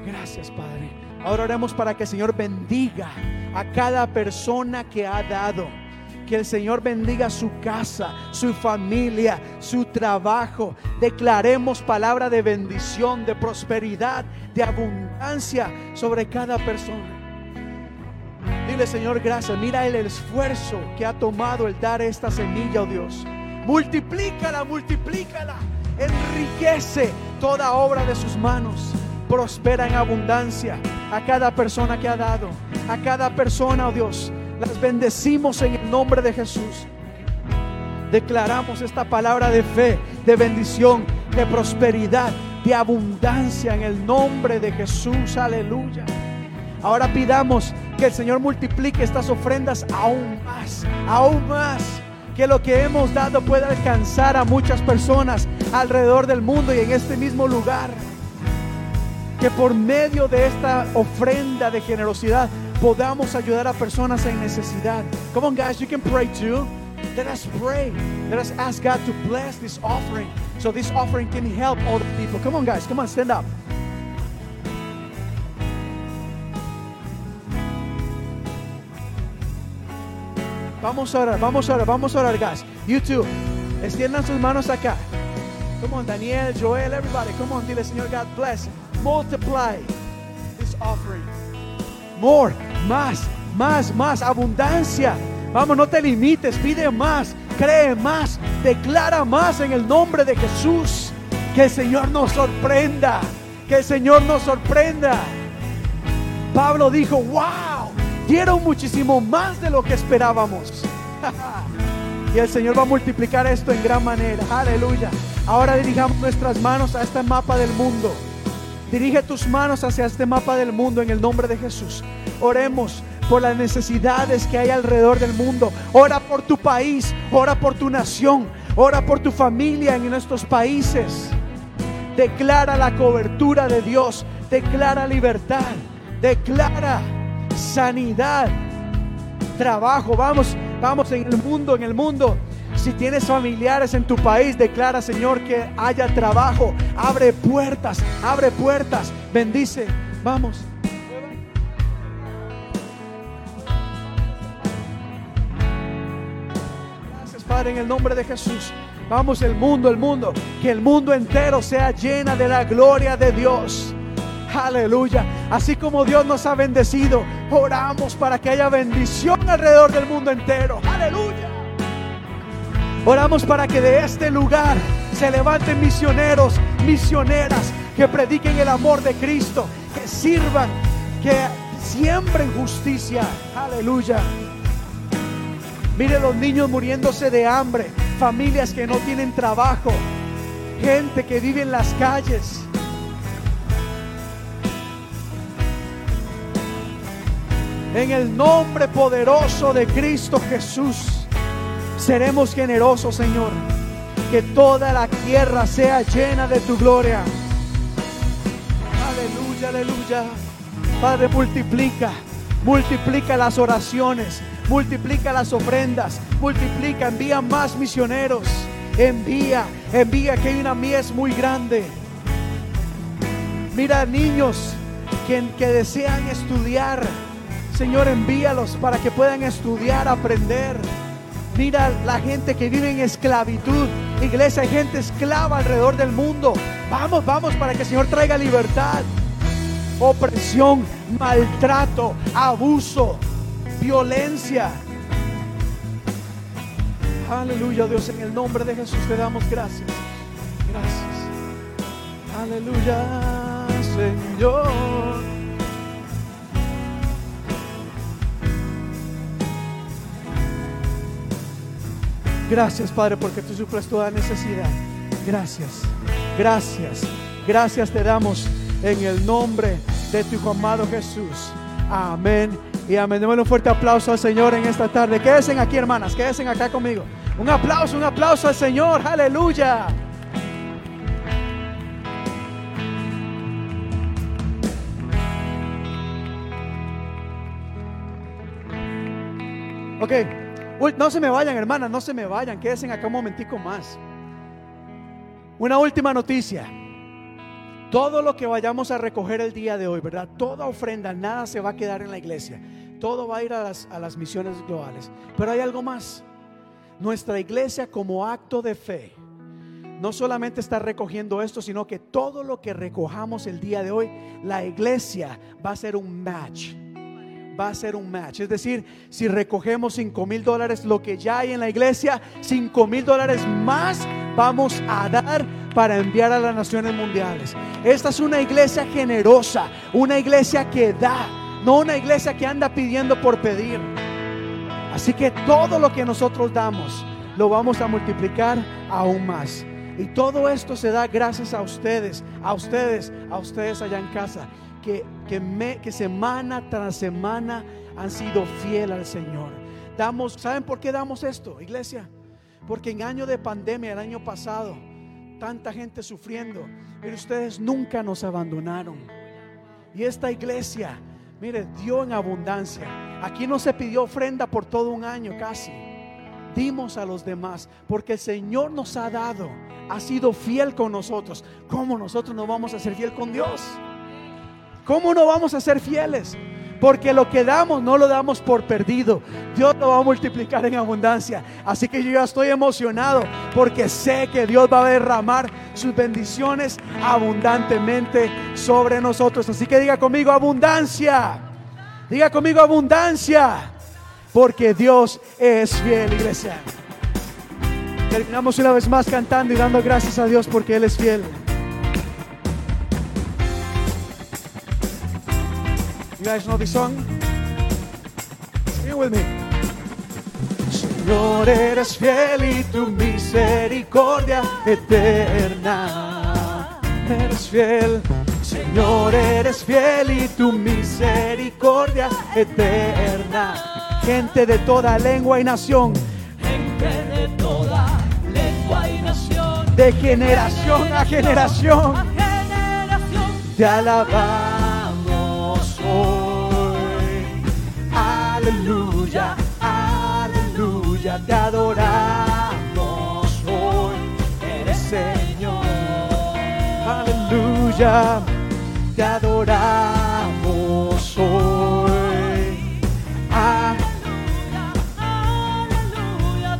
Gracias Padre. Ahora oremos para que el Señor bendiga a cada persona que ha dado. Que el Señor bendiga su casa, su familia, su trabajo. Declaremos palabra de bendición, de prosperidad, de abundancia sobre cada persona. Dile, Señor, gracias. Mira el esfuerzo que ha tomado el dar esta semilla, oh Dios. Multiplícala, multiplícala. enriquece toda obra de sus manos, prospera en abundancia a cada persona que ha dado, a cada persona, oh Dios. Las bendecimos en el nombre de Jesús. Declaramos esta palabra de fe, de bendición, de prosperidad, de abundancia en el nombre de Jesús. Aleluya. Ahora pidamos que el Señor multiplique estas ofrendas aún más, aún más. Que lo que hemos dado pueda alcanzar a muchas personas alrededor del mundo y en este mismo lugar. Que por medio de esta ofrenda de generosidad podamos ayudar a personas en necesidad. Come on, guys, you can pray too. Let us pray. Let us ask God to bless this offering so this offering can help all the people. Come on, guys, come on, stand up. Vamos a orar, vamos a orar, vamos a orar, guys. You too. Extiendan sus manos acá. Come on, Daniel, Joel, everybody. Come on, dile, Señor, God bless. Multiply this offering. More, más, más, más, abundancia. Vamos, no te limites, pide más, cree más, declara más en el nombre de Jesús. Que el Señor nos sorprenda, que el Señor nos sorprenda. Pablo dijo, wow, dieron muchísimo más de lo que esperábamos. y el Señor va a multiplicar esto en gran manera. Aleluya. Ahora dirijamos nuestras manos a este mapa del mundo. Dirige tus manos hacia este mapa del mundo en el nombre de Jesús. Oremos por las necesidades que hay alrededor del mundo. Ora por tu país, ora por tu nación, ora por tu familia en nuestros países. Declara la cobertura de Dios, declara libertad, declara sanidad, trabajo. Vamos, vamos en el mundo, en el mundo. Si tienes familiares en tu país, declara, Señor, que haya trabajo. Abre puertas, abre puertas. Bendice. Vamos. Gracias, Padre, en el nombre de Jesús. Vamos, el mundo, el mundo. Que el mundo entero sea llena de la gloria de Dios. Aleluya. Así como Dios nos ha bendecido, oramos para que haya bendición alrededor del mundo entero. Aleluya. Oramos para que de este lugar se levanten misioneros, misioneras que prediquen el amor de Cristo, que sirvan, que siembren justicia. Aleluya. Mire los niños muriéndose de hambre, familias que no tienen trabajo, gente que vive en las calles. En el nombre poderoso de Cristo Jesús, seremos generosos, Señor. Que toda la tierra sea llena de tu gloria. Aleluya, aleluya. Padre, multiplica, multiplica las oraciones, multiplica las ofrendas, multiplica, envía más misioneros. Envía, envía que hay una mies muy grande. Mira niños que, que desean estudiar. Señor, envíalos para que puedan estudiar, aprender. Mira la gente que vive en esclavitud. Iglesia, hay gente esclava alrededor del mundo. Vamos, vamos para que el Señor traiga libertad. Opresión, maltrato, abuso, violencia. Aleluya, Dios, en el nombre de Jesús te damos gracias. Gracias. Aleluya, Señor. Gracias, Padre, porque tú suples toda necesidad. Gracias, gracias, gracias te damos en el nombre de tu amado Jesús. Amén y amén. Démosle un fuerte aplauso al Señor en esta tarde. Quédense aquí, hermanas, quédense acá conmigo. Un aplauso, un aplauso al Señor. Aleluya. Ok. No se me vayan, hermanas, no se me vayan. Quédense acá un momentico más. Una última noticia. Todo lo que vayamos a recoger el día de hoy, ¿verdad? Toda ofrenda, nada se va a quedar en la iglesia. Todo va a ir a las, a las misiones globales. Pero hay algo más. Nuestra iglesia como acto de fe no solamente está recogiendo esto, sino que todo lo que recojamos el día de hoy, la iglesia va a ser un match va a ser un match. Es decir, si recogemos 5 mil dólares, lo que ya hay en la iglesia, 5 mil dólares más vamos a dar para enviar a las naciones mundiales. Esta es una iglesia generosa, una iglesia que da, no una iglesia que anda pidiendo por pedir. Así que todo lo que nosotros damos lo vamos a multiplicar aún más. Y todo esto se da gracias a ustedes, a ustedes, a ustedes allá en casa, que, que, me, que semana tras semana han sido fiel al Señor. Damos, ¿saben por qué damos esto, iglesia? Porque en año de pandemia, el año pasado, tanta gente sufriendo, pero ustedes nunca nos abandonaron. Y esta iglesia, mire, dio en abundancia. Aquí no se pidió ofrenda por todo un año casi. Dimos a los demás porque el Señor nos ha dado, ha sido fiel con nosotros. ¿Cómo nosotros no vamos a ser fiel con Dios? ¿Cómo no vamos a ser fieles? Porque lo que damos no lo damos por perdido. Dios lo va a multiplicar en abundancia. Así que yo ya estoy emocionado porque sé que Dios va a derramar sus bendiciones abundantemente sobre nosotros. Así que diga conmigo abundancia. Diga conmigo abundancia. Porque Dios es fiel, iglesia. Terminamos una vez más cantando y dando gracias a Dios porque Él es fiel. You guys know this song? Sing it with me. Señor, eres fiel y tu misericordia eterna. Eres fiel. Señor, eres fiel y tu misericordia eterna. Gente de toda lengua y nación. Gente de toda lengua y nación. De generación a generación. A generación. Te alabamos hoy. Aleluya, aleluya. Te adoramos hoy. Eres Señor. Aleluya. Te adoramos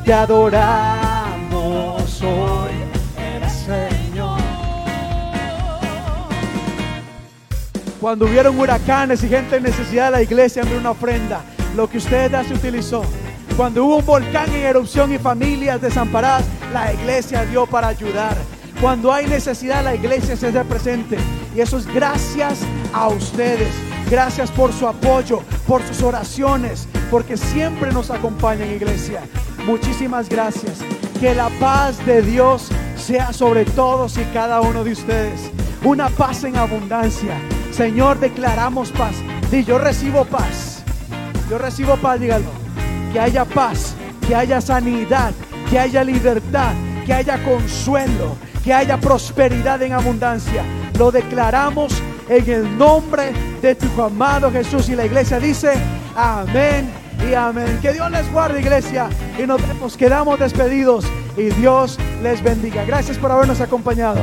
te adoramos hoy. Eres Señor. Cuando hubieron huracanes y gente en necesidad, la iglesia envió una ofrenda. Lo que usted ya se utilizó. Cuando hubo un volcán en erupción y familias desamparadas, la iglesia dio para ayudar. Cuando hay necesidad, la iglesia se hace presente. Y eso es gracias a ustedes. Gracias por su apoyo, por sus oraciones, porque siempre nos acompañan, iglesia. Muchísimas gracias. Que la paz de Dios sea sobre todos y cada uno de ustedes. Una paz en abundancia. Señor, declaramos paz. Y yo recibo paz. Yo recibo paz, dígalo. Que haya paz, que haya sanidad, que haya libertad, que haya consuelo, que haya prosperidad en abundancia. Lo declaramos en el nombre de tu amado Jesús. Y la iglesia dice, amén y amén. Que Dios les guarde, iglesia. Y nos quedamos despedidos. Y Dios les bendiga. Gracias por habernos acompañado.